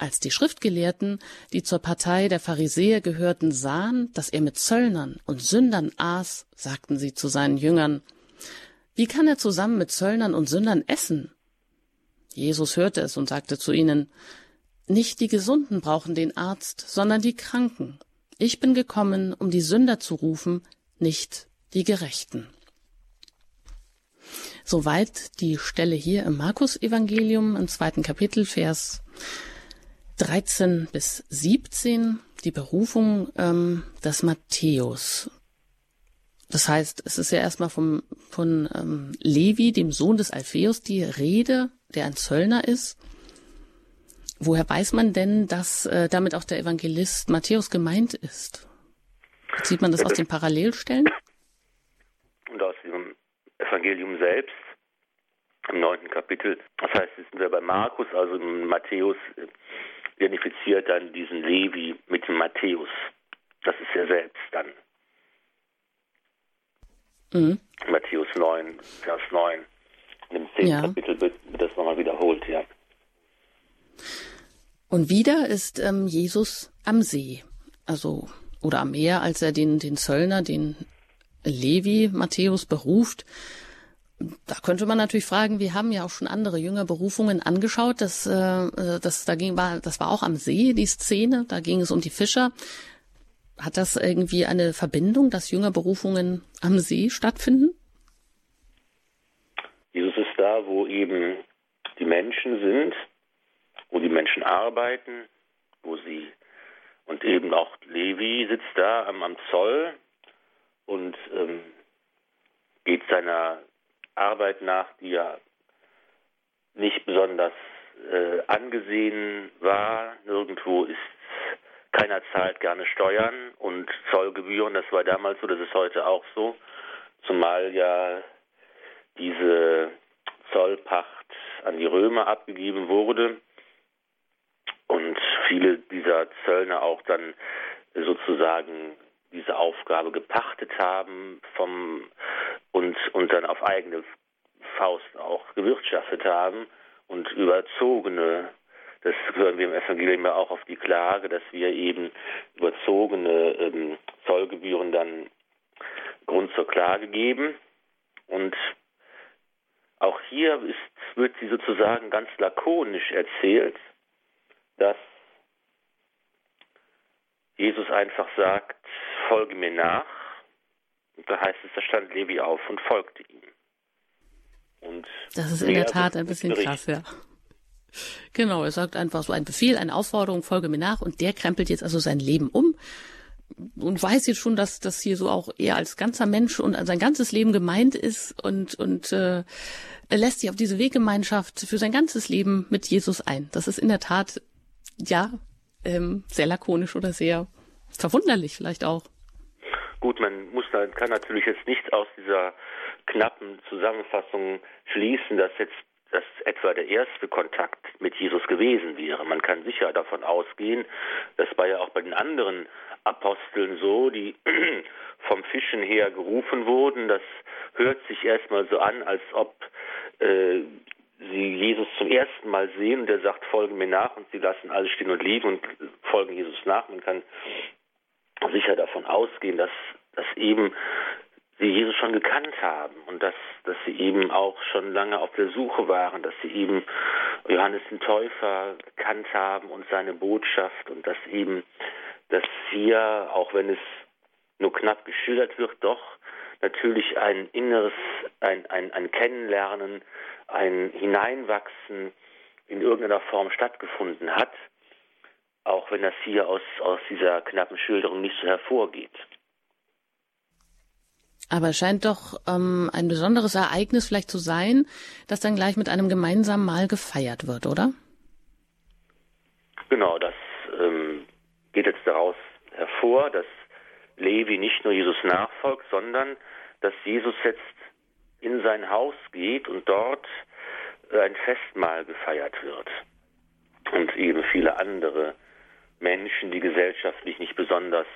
als die Schriftgelehrten, die zur Partei der Pharisäer gehörten, sahen, dass er mit Zöllnern und Sündern aß, sagten sie zu seinen Jüngern, wie kann er zusammen mit Zöllnern und Sündern essen? Jesus hörte es und sagte zu ihnen, nicht die Gesunden brauchen den Arzt, sondern die Kranken. Ich bin gekommen, um die Sünder zu rufen, nicht die Gerechten. Soweit die Stelle hier im Markus Evangelium im zweiten Kapitel, Vers 13 bis 17 die Berufung ähm, des Matthäus. Das heißt, es ist ja erstmal vom, von ähm, Levi, dem Sohn des Alpheus, die Rede, der ein Zöllner ist. Woher weiß man denn, dass äh, damit auch der Evangelist Matthäus gemeint ist? Sieht man das aus den Parallelstellen? Und aus dem Evangelium selbst, im neunten Kapitel. Das heißt, jetzt sind wir bei Markus, also Matthäus identifiziert dann diesen Levi mit dem Matthäus. Das ist er selbst dann. Mhm. Matthäus 9, Vers 9. In dem 10. Ja. Kapitel wird das nochmal wiederholt, ja. Und wieder ist ähm, Jesus am See, also oder am Meer, als er den, den Zöllner, den Levi Matthäus beruft. Da könnte man natürlich fragen, wir haben ja auch schon andere Jüngerberufungen angeschaut. Das, äh, das, da war, das war auch am See, die Szene. Da ging es um die Fischer. Hat das irgendwie eine Verbindung, dass Jüngerberufungen am See stattfinden? Jesus ist da, wo eben die Menschen sind, wo die Menschen arbeiten, wo sie und eben auch Levi sitzt da am, am Zoll und ähm, geht seiner Arbeit nach, die ja nicht besonders äh, angesehen war. Nirgendwo ist keiner zahlt gerne Steuern und Zollgebühren. Das war damals so, das ist heute auch so. Zumal ja diese Zollpacht an die Römer abgegeben wurde und viele dieser Zöllner auch dann sozusagen diese Aufgabe gepachtet haben vom und, und dann auf eigene Faust auch gewirtschaftet haben und überzogene, das hören wir im Evangelium ja auch auf die Klage, dass wir eben überzogene ähm, Zollgebühren dann Grund zur Klage geben. Und auch hier ist, wird sie sozusagen ganz lakonisch erzählt, dass Jesus einfach sagt, folge mir nach da heißt es, da stand Levi auf und folgte ihm. Und das ist in der Tat ein bisschen krass, ja. Genau, er sagt einfach so ein Befehl, eine Aufforderung, folge mir nach und der krempelt jetzt also sein Leben um und weiß jetzt schon, dass das hier so auch eher als ganzer Mensch und an sein ganzes Leben gemeint ist und, und äh, er lässt sich auf diese Weggemeinschaft für sein ganzes Leben mit Jesus ein. Das ist in der Tat, ja, ähm, sehr lakonisch oder sehr verwunderlich vielleicht auch. Gut, man muss kann natürlich jetzt nicht aus dieser knappen Zusammenfassung schließen, dass jetzt das etwa der erste Kontakt mit Jesus gewesen wäre. Man kann sicher davon ausgehen, das war ja auch bei den anderen Aposteln so, die vom Fischen her gerufen wurden. Das hört sich erstmal so an, als ob äh, sie Jesus zum ersten Mal sehen und er sagt, folgen mir nach und sie lassen alles stehen und liegen und folgen Jesus nach. Man kann sicher davon ausgehen, dass, dass eben sie Jesus schon gekannt haben und dass, dass sie eben auch schon lange auf der Suche waren, dass sie eben Johannes den Täufer gekannt haben und seine Botschaft und dass eben das hier, auch wenn es nur knapp geschildert wird, doch natürlich ein inneres, ein, ein, ein Kennenlernen, ein Hineinwachsen in irgendeiner Form stattgefunden hat, auch wenn das hier aus, aus dieser knappen Schilderung nicht so hervorgeht. Aber es scheint doch ähm, ein besonderes Ereignis vielleicht zu sein, das dann gleich mit einem gemeinsamen Mahl gefeiert wird, oder? Genau, das ähm, geht jetzt daraus hervor, dass Levi nicht nur Jesus nachfolgt, sondern dass Jesus jetzt in sein Haus geht und dort äh, ein Festmahl gefeiert wird. Und eben viele andere Menschen, die gesellschaftlich nicht besonders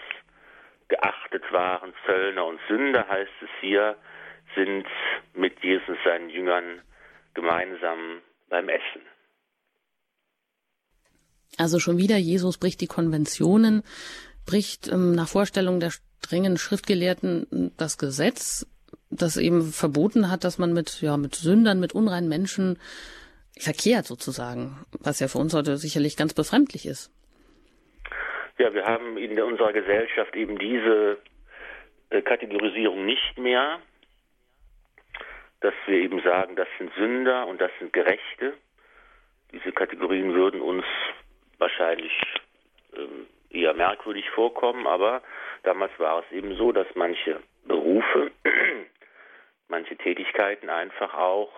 geachtet waren, Zöllner und Sünder heißt es hier, sind mit Jesus seinen Jüngern gemeinsam beim Essen. Also schon wieder, Jesus bricht die Konventionen, bricht ähm, nach Vorstellung der strengen Schriftgelehrten das Gesetz, das eben verboten hat, dass man mit, ja, mit Sündern, mit unreinen Menschen verkehrt sozusagen, was ja für uns heute sicherlich ganz befremdlich ist. Ja, wir haben in unserer Gesellschaft eben diese äh, Kategorisierung nicht mehr, dass wir eben sagen, das sind Sünder und das sind Gerechte. Diese Kategorien würden uns wahrscheinlich ähm, eher merkwürdig vorkommen, aber damals war es eben so, dass manche Berufe, manche Tätigkeiten einfach auch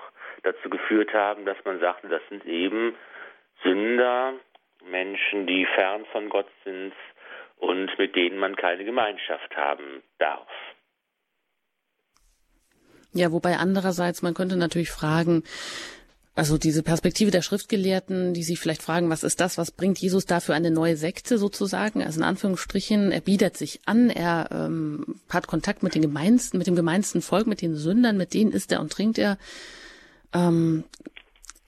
dazu geführt haben, dass man sagte, das sind eben Sünder, Menschen, die fern von Gott sind und mit denen man keine Gemeinschaft haben darf. Ja, wobei andererseits, man könnte natürlich fragen, also diese Perspektive der Schriftgelehrten, die sich vielleicht fragen, was ist das, was bringt Jesus da für eine neue Sekte sozusagen? Also in Anführungsstrichen, er bietet sich an, er ähm, hat Kontakt mit den gemeinsten, mit dem gemeinsten Volk, mit den Sündern, mit denen isst er und trinkt er. Ähm,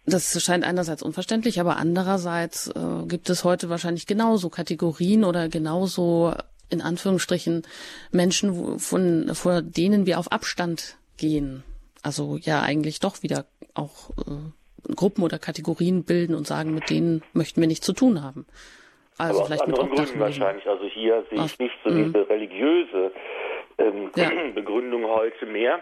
das scheint einerseits unverständlich, aber andererseits äh, gibt es heute wahrscheinlich genauso Kategorien oder genauso in Anführungsstrichen Menschen, von, vor denen wir auf Abstand gehen. Also ja, eigentlich doch wieder auch äh, Gruppen oder Kategorien bilden und sagen, mit denen möchten wir nichts zu tun haben. Also aber vielleicht aus anderen Gründen wahrscheinlich. Also hier sehe ich nicht so diese mhm. religiöse ähm, ja. Begründung heute mehr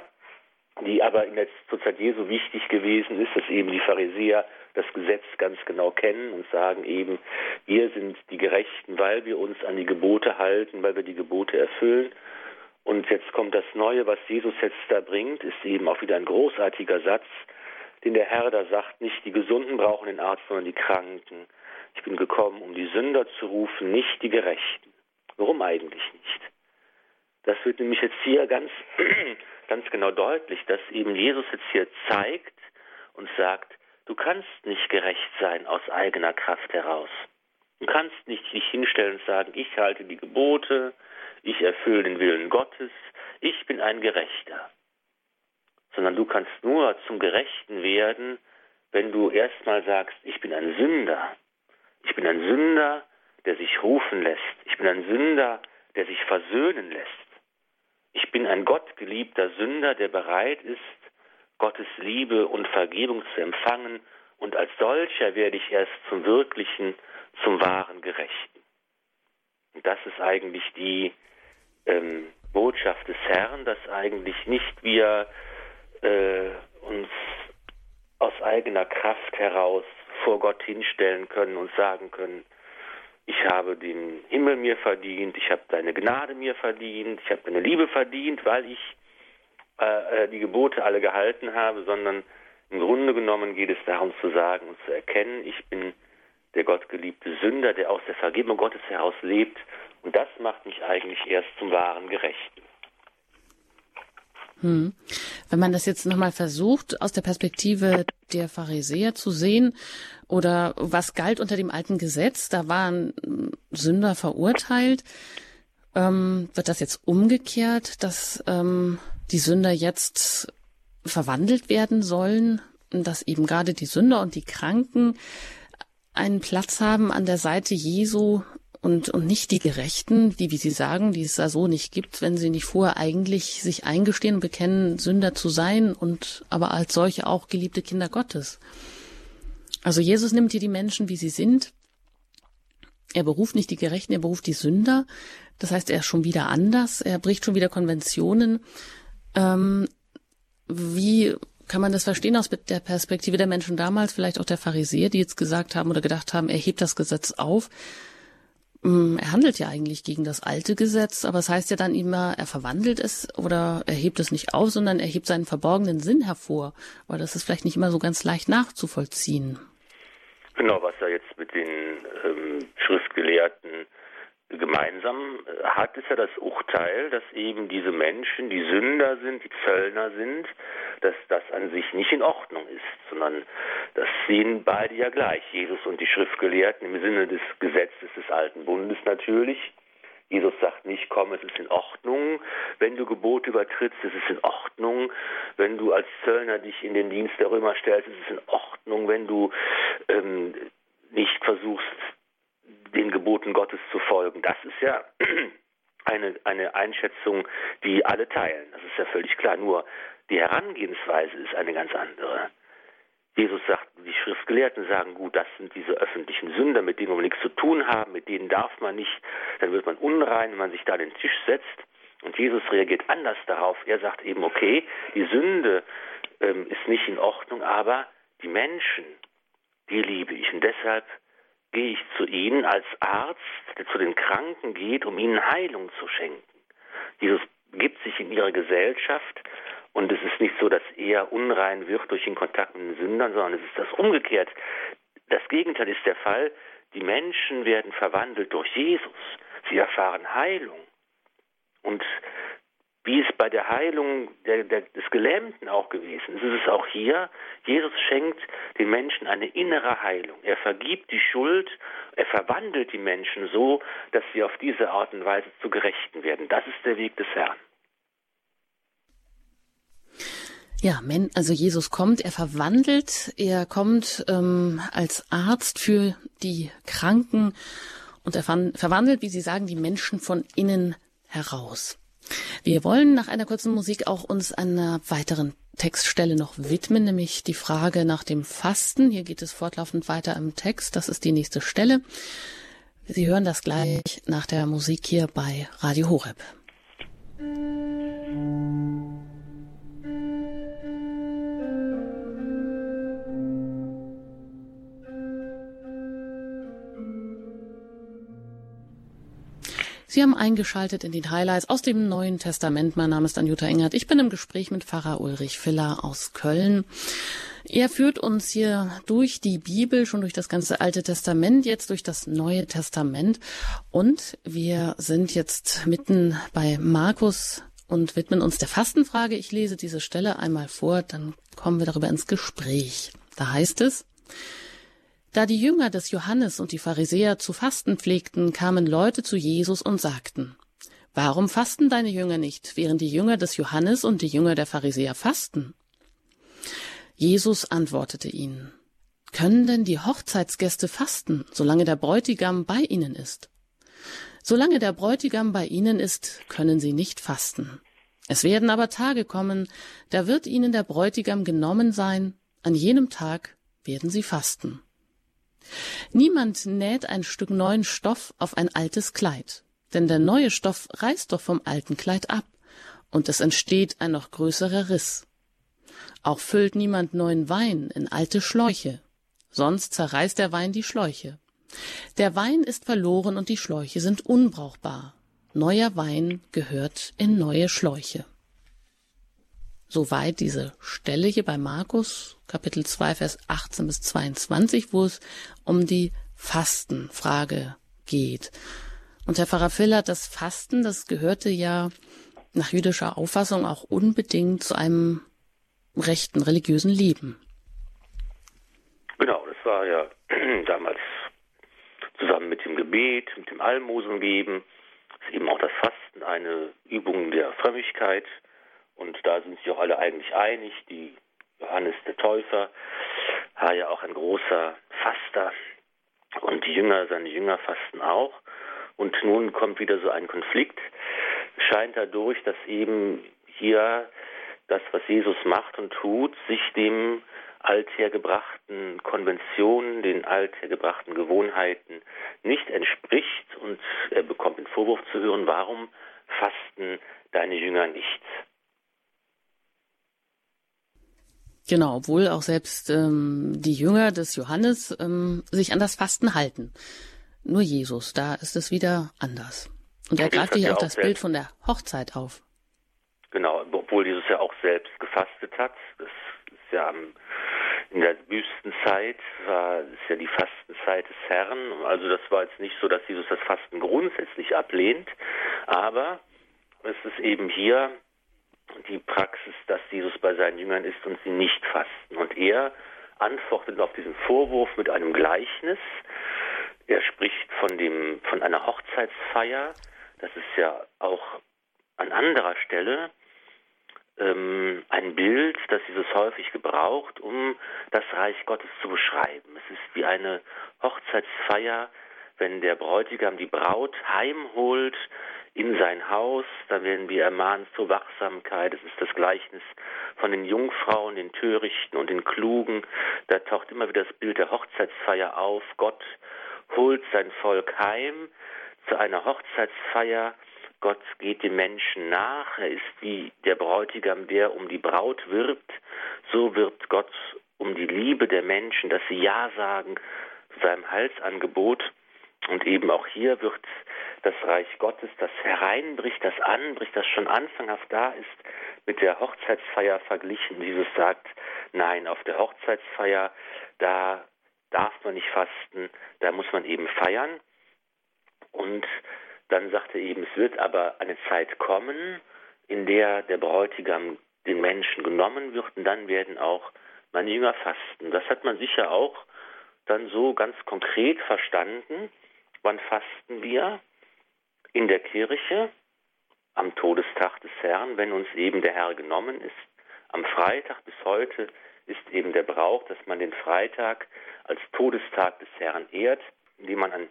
die aber in der, Zeit Jesu wichtig gewesen ist, dass eben die Pharisäer das Gesetz ganz genau kennen und sagen eben, wir sind die Gerechten, weil wir uns an die Gebote halten, weil wir die Gebote erfüllen. Und jetzt kommt das Neue, was Jesus jetzt da bringt, ist eben auch wieder ein großartiger Satz, den der Herr da sagt, nicht die Gesunden brauchen den Arzt, sondern die Kranken. Ich bin gekommen, um die Sünder zu rufen, nicht die Gerechten. Warum eigentlich nicht? Das wird nämlich jetzt hier ganz ganz genau deutlich, dass eben Jesus jetzt hier zeigt und sagt, du kannst nicht gerecht sein aus eigener Kraft heraus. Du kannst nicht dich hinstellen und sagen, ich halte die Gebote, ich erfülle den Willen Gottes, ich bin ein Gerechter. Sondern du kannst nur zum Gerechten werden, wenn du erstmal sagst, ich bin ein Sünder. Ich bin ein Sünder, der sich rufen lässt. Ich bin ein Sünder, der sich versöhnen lässt. Ich bin ein gottgeliebter Sünder, der bereit ist, Gottes Liebe und Vergebung zu empfangen, und als solcher werde ich erst zum wirklichen, zum wahren Gerechten. Und das ist eigentlich die ähm, Botschaft des Herrn, dass eigentlich nicht wir äh, uns aus eigener Kraft heraus vor Gott hinstellen können und sagen können, ich habe den Himmel mir verdient, ich habe deine Gnade mir verdient, ich habe deine Liebe verdient, weil ich äh, äh, die Gebote alle gehalten habe, sondern im Grunde genommen geht es darum zu sagen und zu erkennen, ich bin der gottgeliebte Sünder, der aus der Vergebung Gottes heraus lebt. Und das macht mich eigentlich erst zum wahren Gerechten. Hm. Wenn man das jetzt nochmal versucht, aus der Perspektive der Pharisäer zu sehen oder was galt unter dem alten Gesetz? Da waren Sünder verurteilt. Ähm, wird das jetzt umgekehrt, dass ähm, die Sünder jetzt verwandelt werden sollen, dass eben gerade die Sünder und die Kranken einen Platz haben an der Seite Jesu und, und nicht die Gerechten, die, wie Sie sagen, die es da so nicht gibt, wenn sie nicht vorher eigentlich sich eingestehen und bekennen, Sünder zu sein und aber als solche auch geliebte Kinder Gottes. Also Jesus nimmt hier die Menschen, wie sie sind. Er beruft nicht die Gerechten, er beruft die Sünder. Das heißt, er ist schon wieder anders, er bricht schon wieder Konventionen. Ähm, wie kann man das verstehen aus der Perspektive der Menschen damals, vielleicht auch der Pharisäer, die jetzt gesagt haben oder gedacht haben, er hebt das Gesetz auf? Mm, er handelt ja eigentlich gegen das alte Gesetz, aber es heißt ja dann immer, er verwandelt es oder er hebt es nicht auf, sondern er hebt seinen verborgenen Sinn hervor. Aber das ist vielleicht nicht immer so ganz leicht nachzuvollziehen. Genau, was er jetzt mit den ähm, Schriftgelehrten gemeinsam äh, hat, ist ja das Urteil, dass eben diese Menschen, die Sünder sind, die Zöllner sind, dass das an sich nicht in Ordnung ist, sondern das sehen beide ja gleich, Jesus und die Schriftgelehrten im Sinne des Gesetzes des alten Bundes natürlich. Jesus sagt nicht, komm, es ist in Ordnung, wenn du Gebote übertrittst, es ist in Ordnung, wenn du als Zöllner dich in den Dienst der Römer stellst, es ist in Ordnung, wenn du ähm, nicht versuchst, den Geboten Gottes zu folgen. Das ist ja eine, eine Einschätzung, die alle teilen. Das ist ja völlig klar. Nur die Herangehensweise ist eine ganz andere. Jesus sagt, die Schriftgelehrten sagen, gut, das sind diese öffentlichen Sünder, mit denen wir nichts zu tun haben, mit denen darf man nicht, dann wird man unrein, wenn man sich da an den Tisch setzt. Und Jesus reagiert anders darauf. Er sagt eben, okay, die Sünde ähm, ist nicht in Ordnung, aber die Menschen, die liebe ich. Und deshalb gehe ich zu ihnen als Arzt, der zu den Kranken geht, um ihnen Heilung zu schenken. Jesus gibt sich in ihre Gesellschaft und es ist nicht so, dass er unrein wird durch den Kontakt mit den Sündern, sondern es ist das umgekehrt. Das Gegenteil ist der Fall. Die Menschen werden verwandelt durch Jesus. Sie erfahren Heilung. Und wie es bei der Heilung der, der, des Gelähmten auch gewesen ist, ist es auch hier, Jesus schenkt den Menschen eine innere Heilung. Er vergibt die Schuld, er verwandelt die Menschen so, dass sie auf diese Art und Weise zu Gerechten werden. Das ist der Weg des Herrn. Ja, also Jesus kommt, er verwandelt, er kommt ähm, als Arzt für die Kranken und er verwandelt, wie Sie sagen, die Menschen von innen heraus. Wir wollen nach einer kurzen Musik auch uns einer weiteren Textstelle noch widmen, nämlich die Frage nach dem Fasten. Hier geht es fortlaufend weiter im Text. Das ist die nächste Stelle. Sie hören das gleich nach der Musik hier bei Radio Horeb. Sie haben eingeschaltet in den Highlights aus dem Neuen Testament. Mein Name ist Anjuta Engert. Ich bin im Gespräch mit Pfarrer Ulrich Filler aus Köln. Er führt uns hier durch die Bibel, schon durch das ganze Alte Testament, jetzt durch das Neue Testament. Und wir sind jetzt mitten bei Markus und widmen uns der Fastenfrage. Ich lese diese Stelle einmal vor, dann kommen wir darüber ins Gespräch. Da heißt es, da die Jünger des Johannes und die Pharisäer zu fasten pflegten, kamen Leute zu Jesus und sagten, Warum fasten deine Jünger nicht, während die Jünger des Johannes und die Jünger der Pharisäer fasten? Jesus antwortete ihnen, Können denn die Hochzeitsgäste fasten, solange der Bräutigam bei ihnen ist? Solange der Bräutigam bei ihnen ist, können sie nicht fasten. Es werden aber Tage kommen, da wird ihnen der Bräutigam genommen sein, an jenem Tag werden sie fasten. Niemand näht ein Stück neuen Stoff auf ein altes Kleid, denn der neue Stoff reißt doch vom alten Kleid ab, und es entsteht ein noch größerer Riss. Auch füllt niemand neuen Wein in alte Schläuche, sonst zerreißt der Wein die Schläuche. Der Wein ist verloren und die Schläuche sind unbrauchbar. Neuer Wein gehört in neue Schläuche. Soweit diese Stelle hier bei Markus, Kapitel 2, Vers 18 bis 22, wo es um die Fastenfrage geht. Und Herr Pfarrer Filler, das Fasten, das gehörte ja nach jüdischer Auffassung auch unbedingt zu einem rechten religiösen Leben. war ja damals zusammen mit dem Gebet, mit dem Almosengeben, ist eben auch das Fasten eine Übung der Frömmigkeit. Und da sind sich auch alle eigentlich einig. Die Johannes der Täufer war ja auch ein großer Faster und die Jünger, seine Jünger fasten auch. Und nun kommt wieder so ein Konflikt, scheint dadurch, dass eben hier das, was Jesus macht und tut, sich dem althergebrachten Konventionen, den althergebrachten Gewohnheiten nicht entspricht und er bekommt den Vorwurf zu hören, warum fasten deine Jünger nicht? Genau, obwohl auch selbst ähm, die Jünger des Johannes ähm, sich an das Fasten halten. Nur Jesus, da ist es wieder anders. Und er greift hier auch das Bild von der Hochzeit auf. Genau, obwohl Jesus ja auch selbst gefastet hat. Das ist ja in der Wüstenzeit war ist ja die Fastenzeit des Herrn. Also das war jetzt nicht so, dass Jesus das Fasten grundsätzlich ablehnt, aber es ist eben hier die Praxis, dass Jesus bei seinen Jüngern ist und sie nicht fasten. Und er antwortet auf diesen Vorwurf mit einem Gleichnis. Er spricht von dem, von einer Hochzeitsfeier. Das ist ja auch an anderer Stelle ähm, ein Bild, das Jesus häufig gebraucht, um das Reich Gottes zu beschreiben. Es ist wie eine Hochzeitsfeier, wenn der Bräutigam die Braut heimholt in sein Haus, da werden wir ermahnt zur Wachsamkeit. Es ist das Gleichnis von den Jungfrauen, den Törichten und den Klugen. Da taucht immer wieder das Bild der Hochzeitsfeier auf. Gott holt sein Volk heim zu einer Hochzeitsfeier. Gott geht dem Menschen nach. Er ist wie der Bräutigam, der um die Braut wirbt. So wirbt Gott um die Liebe der Menschen, dass sie Ja sagen zu seinem Halsangebot. Und eben auch hier wird das Reich Gottes, das hereinbricht, das anbricht, das schon anfanghaft da ist, mit der Hochzeitsfeier verglichen. Jesus sagt, nein, auf der Hochzeitsfeier, da darf man nicht fasten, da muss man eben feiern. Und dann sagt er eben, es wird aber eine Zeit kommen, in der der Bräutigam den Menschen genommen wird und dann werden auch meine Jünger fasten. Das hat man sicher auch dann so ganz konkret verstanden. Wann fasten wir? In der Kirche, am Todestag des Herrn, wenn uns eben der Herr genommen ist. Am Freitag bis heute ist eben der Brauch, dass man den Freitag als Todestag des Herrn ehrt, indem man ein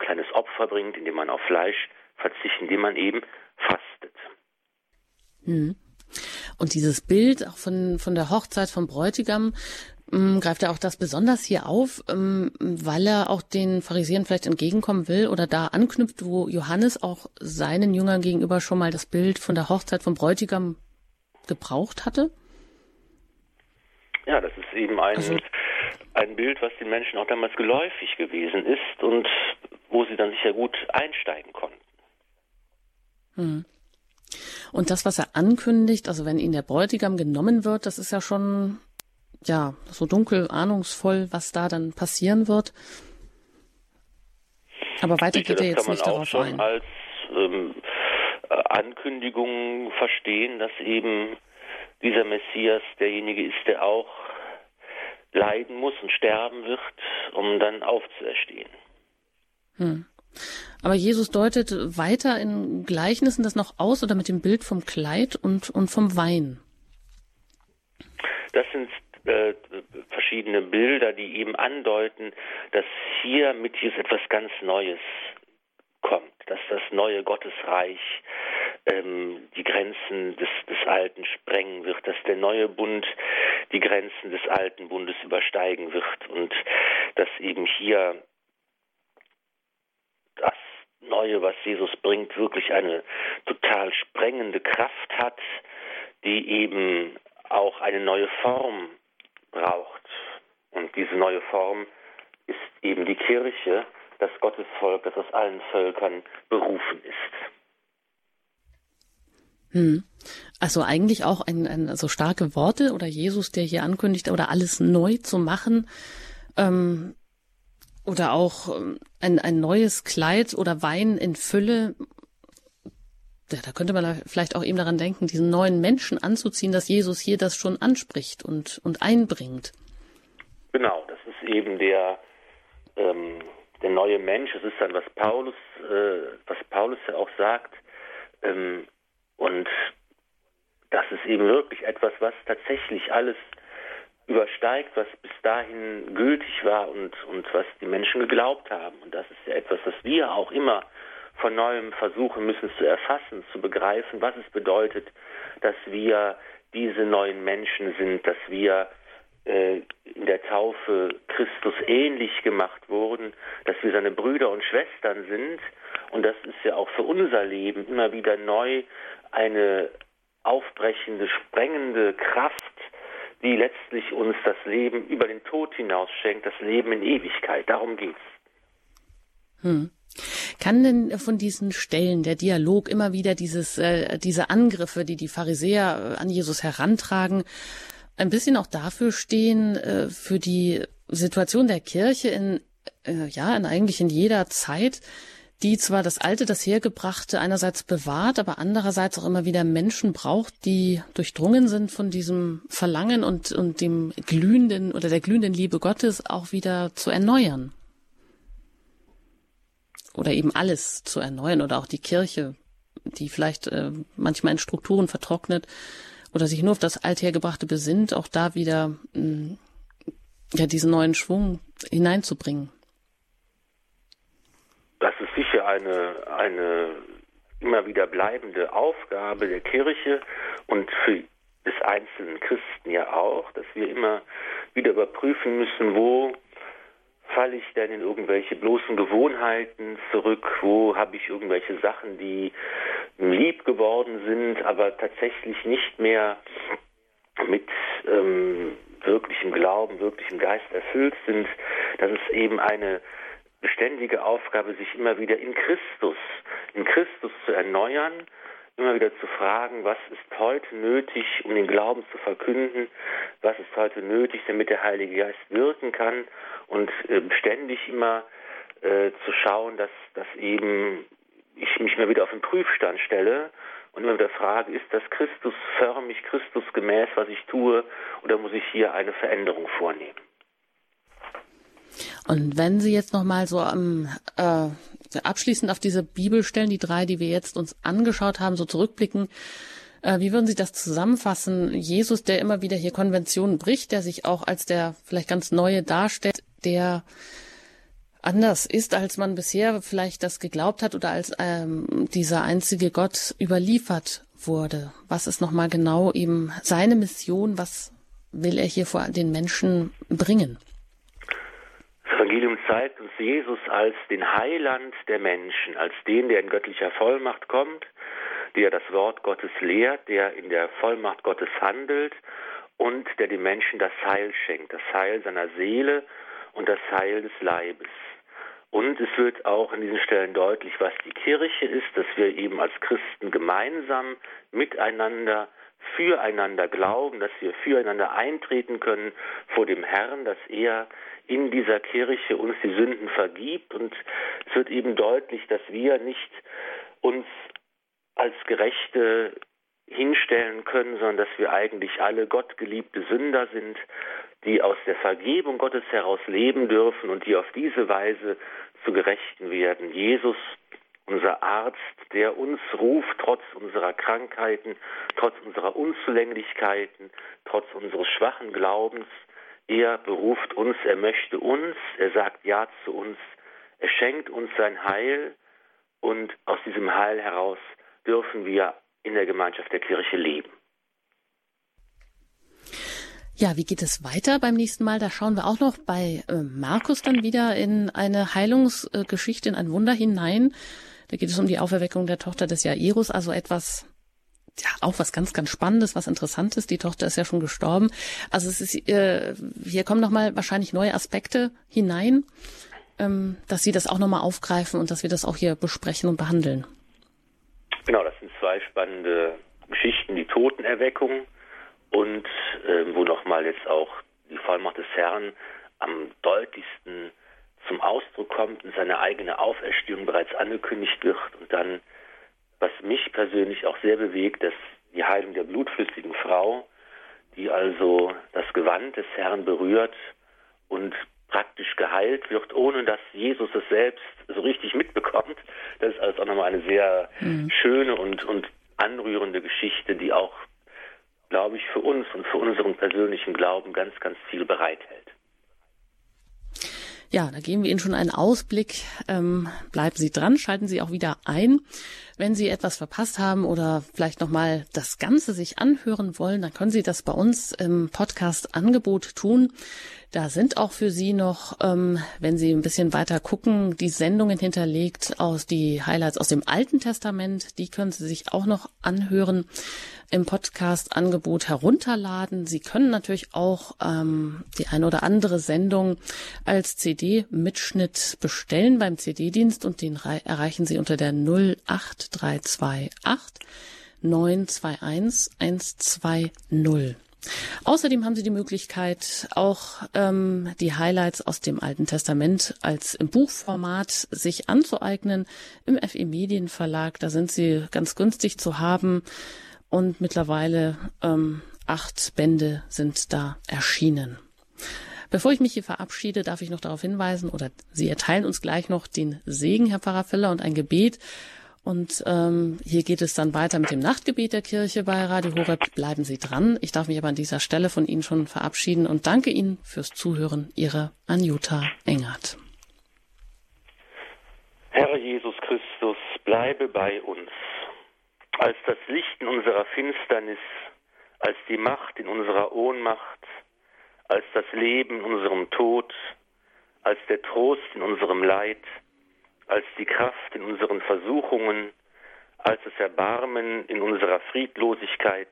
kleines Opfer bringt, indem man auf Fleisch verzichtet, indem man eben fastet. Hm. Und dieses Bild auch von, von der Hochzeit vom Bräutigam, greift er auch das besonders hier auf, ähm, weil er auch den Pharisäern vielleicht entgegenkommen will oder da anknüpft, wo Johannes auch seinen Jüngern gegenüber schon mal das Bild von der Hochzeit vom Bräutigam gebraucht hatte? Ja, das ist eben ein, also, ein Bild, was den Menschen auch damals geläufig gewesen ist und wo sie dann sicher gut einsteigen konnten. Hm. Und das, was er ankündigt, also wenn ihn der Bräutigam genommen wird, das ist ja schon ja, so dunkel, ahnungsvoll, was da dann passieren wird. Aber weiter geht er jetzt nicht darauf ein. als ähm, Ankündigung verstehen, dass eben dieser Messias derjenige ist, der auch leiden muss und sterben wird, um dann aufzuerstehen. Hm. Aber Jesus deutet weiter in Gleichnissen das noch aus oder mit dem Bild vom Kleid und, und vom Wein? Das sind äh, verschiedene Bilder, die eben andeuten, dass hier mit Jesus etwas ganz Neues kommt, dass das neue Gottesreich ähm, die Grenzen des, des Alten sprengen wird, dass der neue Bund die Grenzen des alten Bundes übersteigen wird und dass eben hier das Neue, was Jesus bringt, wirklich eine total sprengende Kraft hat, die eben auch eine neue Form braucht. Und diese neue Form ist eben die Kirche, das Gottesvolk, das aus allen Völkern berufen ist. Hm. Also eigentlich auch ein, ein, so starke Worte oder Jesus, der hier ankündigt, oder alles neu zu machen. Ähm, oder auch ähm, ein, ein neues Kleid oder Wein in Fülle. Ja, da könnte man vielleicht auch eben daran denken, diesen neuen Menschen anzuziehen, dass Jesus hier das schon anspricht und, und einbringt. Genau, das ist eben der, ähm, der neue Mensch. Es ist dann, was Paulus, äh, was Paulus ja auch sagt. Ähm, und das ist eben wirklich etwas, was tatsächlich alles übersteigt, was bis dahin gültig war und, und was die Menschen geglaubt haben. Und das ist ja etwas, was wir auch immer von neuem versuchen müssen zu erfassen, zu begreifen, was es bedeutet, dass wir diese neuen Menschen sind, dass wir äh, in der Taufe Christus ähnlich gemacht wurden, dass wir seine Brüder und Schwestern sind. Und das ist ja auch für unser Leben immer wieder neu eine aufbrechende, sprengende Kraft, die letztlich uns das Leben über den Tod hinaus schenkt, das Leben in Ewigkeit. Darum geht's. Hm. Kann denn von diesen Stellen der Dialog immer wieder dieses, äh, diese Angriffe, die die Pharisäer äh, an Jesus herantragen, ein bisschen auch dafür stehen, äh, für die Situation der Kirche in, äh, ja, in eigentlich in jeder Zeit, die zwar das Alte, das Hergebrachte einerseits bewahrt, aber andererseits auch immer wieder Menschen braucht, die durchdrungen sind von diesem Verlangen und, und dem glühenden oder der glühenden Liebe Gottes auch wieder zu erneuern. Oder eben alles zu erneuern oder auch die Kirche, die vielleicht äh, manchmal in Strukturen vertrocknet oder sich nur auf das Althergebrachte besinnt, auch da wieder mh, mm, ja diesen neuen Schwung hineinzubringen. Eine, eine immer wieder bleibende Aufgabe der Kirche und für des einzelnen Christen ja auch, dass wir immer wieder überprüfen müssen, wo falle ich denn in irgendwelche bloßen Gewohnheiten zurück, wo habe ich irgendwelche Sachen, die lieb geworden sind, aber tatsächlich nicht mehr mit ähm, wirklichem Glauben, wirklichem Geist erfüllt sind, dass es eben eine beständige Aufgabe, sich immer wieder in Christus, in Christus zu erneuern, immer wieder zu fragen, was ist heute nötig, um den Glauben zu verkünden, was ist heute nötig, damit der Heilige Geist wirken kann und äh, ständig immer äh, zu schauen, dass, dass eben ich mich immer wieder auf den Prüfstand stelle und immer wieder frage, ist das Christus förmig, Christus gemäß, was ich tue, oder muss ich hier eine Veränderung vornehmen? Und wenn Sie jetzt noch mal so am äh, abschließend auf diese Bibelstellen, die drei, die wir jetzt uns angeschaut haben, so zurückblicken, äh, wie würden Sie das zusammenfassen? Jesus, der immer wieder hier Konventionen bricht, der sich auch als der vielleicht ganz Neue darstellt, der anders ist, als man bisher vielleicht das geglaubt hat oder als ähm, dieser einzige Gott überliefert wurde. Was ist nochmal genau eben seine Mission? Was will er hier vor den Menschen bringen? Evangelium zeigt uns Jesus als den Heiland der Menschen, als den, der in göttlicher Vollmacht kommt, der das Wort Gottes lehrt, der in der Vollmacht Gottes handelt und der den Menschen das Heil schenkt, das Heil seiner Seele und das Heil des Leibes. Und es wird auch in diesen Stellen deutlich, was die Kirche ist, dass wir eben als Christen gemeinsam miteinander füreinander glauben, dass wir füreinander eintreten können vor dem Herrn, dass er in dieser Kirche uns die Sünden vergibt. Und es wird eben deutlich, dass wir nicht uns als Gerechte hinstellen können, sondern dass wir eigentlich alle gottgeliebte Sünder sind, die aus der Vergebung Gottes heraus leben dürfen und die auf diese Weise zu Gerechten werden. Jesus unser Arzt, der uns ruft, trotz unserer Krankheiten, trotz unserer Unzulänglichkeiten, trotz unseres schwachen Glaubens. Er beruft uns, er möchte uns, er sagt Ja zu uns, er schenkt uns sein Heil und aus diesem Heil heraus dürfen wir in der Gemeinschaft der Kirche leben. Ja, wie geht es weiter beim nächsten Mal? Da schauen wir auch noch bei äh, Markus dann wieder in eine Heilungsgeschichte, in ein Wunder hinein. Da geht es um die Auferweckung der Tochter des Jairus, also etwas, ja, auch was ganz, ganz Spannendes, was Interessantes. Die Tochter ist ja schon gestorben. Also es ist, äh, hier kommen nochmal wahrscheinlich neue Aspekte hinein, ähm, dass Sie das auch nochmal aufgreifen und dass wir das auch hier besprechen und behandeln. Genau, das sind zwei spannende Geschichten, die Totenerweckung und äh, wo nochmal jetzt auch die Vollmacht des Herrn am deutlichsten zum Ausdruck kommt und seine eigene Auferstehung bereits angekündigt wird und dann, was mich persönlich auch sehr bewegt, dass die Heilung der blutflüssigen Frau, die also das Gewand des Herrn berührt und praktisch geheilt wird, ohne dass Jesus es selbst so richtig mitbekommt. Das ist also auch nochmal eine sehr mhm. schöne und, und anrührende Geschichte, die auch, glaube ich, für uns und für unseren persönlichen Glauben ganz, ganz viel bereithält. Ja, da geben wir Ihnen schon einen Ausblick. Ähm, bleiben Sie dran, schalten Sie auch wieder ein. Wenn Sie etwas verpasst haben oder vielleicht nochmal das Ganze sich anhören wollen, dann können Sie das bei uns im Podcast-Angebot tun. Da sind auch für Sie noch, ähm, wenn Sie ein bisschen weiter gucken, die Sendungen hinterlegt aus die Highlights aus dem Alten Testament. Die können Sie sich auch noch anhören im Podcast-Angebot herunterladen. Sie können natürlich auch ähm, die eine oder andere Sendung als CD-Mitschnitt bestellen beim CD-Dienst und den erreichen Sie unter der 08328 921 120. Außerdem haben Sie die Möglichkeit, auch ähm, die Highlights aus dem Alten Testament als im Buchformat sich anzueignen im FE Medienverlag. Da sind sie ganz günstig zu haben und mittlerweile ähm, acht Bände sind da erschienen. Bevor ich mich hier verabschiede, darf ich noch darauf hinweisen, oder Sie erteilen uns gleich noch den Segen, Herr Pfarrer Filler, und ein Gebet. Und ähm, hier geht es dann weiter mit dem Nachtgebet der Kirche bei Radio Horeb. Bleiben Sie dran. Ich darf mich aber an dieser Stelle von Ihnen schon verabschieden und danke Ihnen fürs Zuhören. Ihre Anjuta Engert. Herr Jesus Christus, bleibe bei uns. Als das Licht in unserer Finsternis, als die Macht in unserer Ohnmacht, als das Leben in unserem Tod, als der Trost in unserem Leid, als die Kraft in unseren Versuchungen, als das Erbarmen in unserer Friedlosigkeit,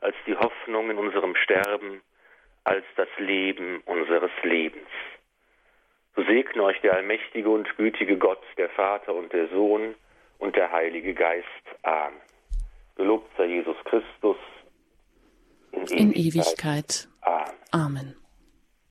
als die Hoffnung in unserem Sterben, als das Leben unseres Lebens. So segne euch der allmächtige und gütige Gott, der Vater und der Sohn und der Heilige Geist. Amen. Gelobt sei Jesus Christus in Ewigkeit. In Ewigkeit. Amen. Amen.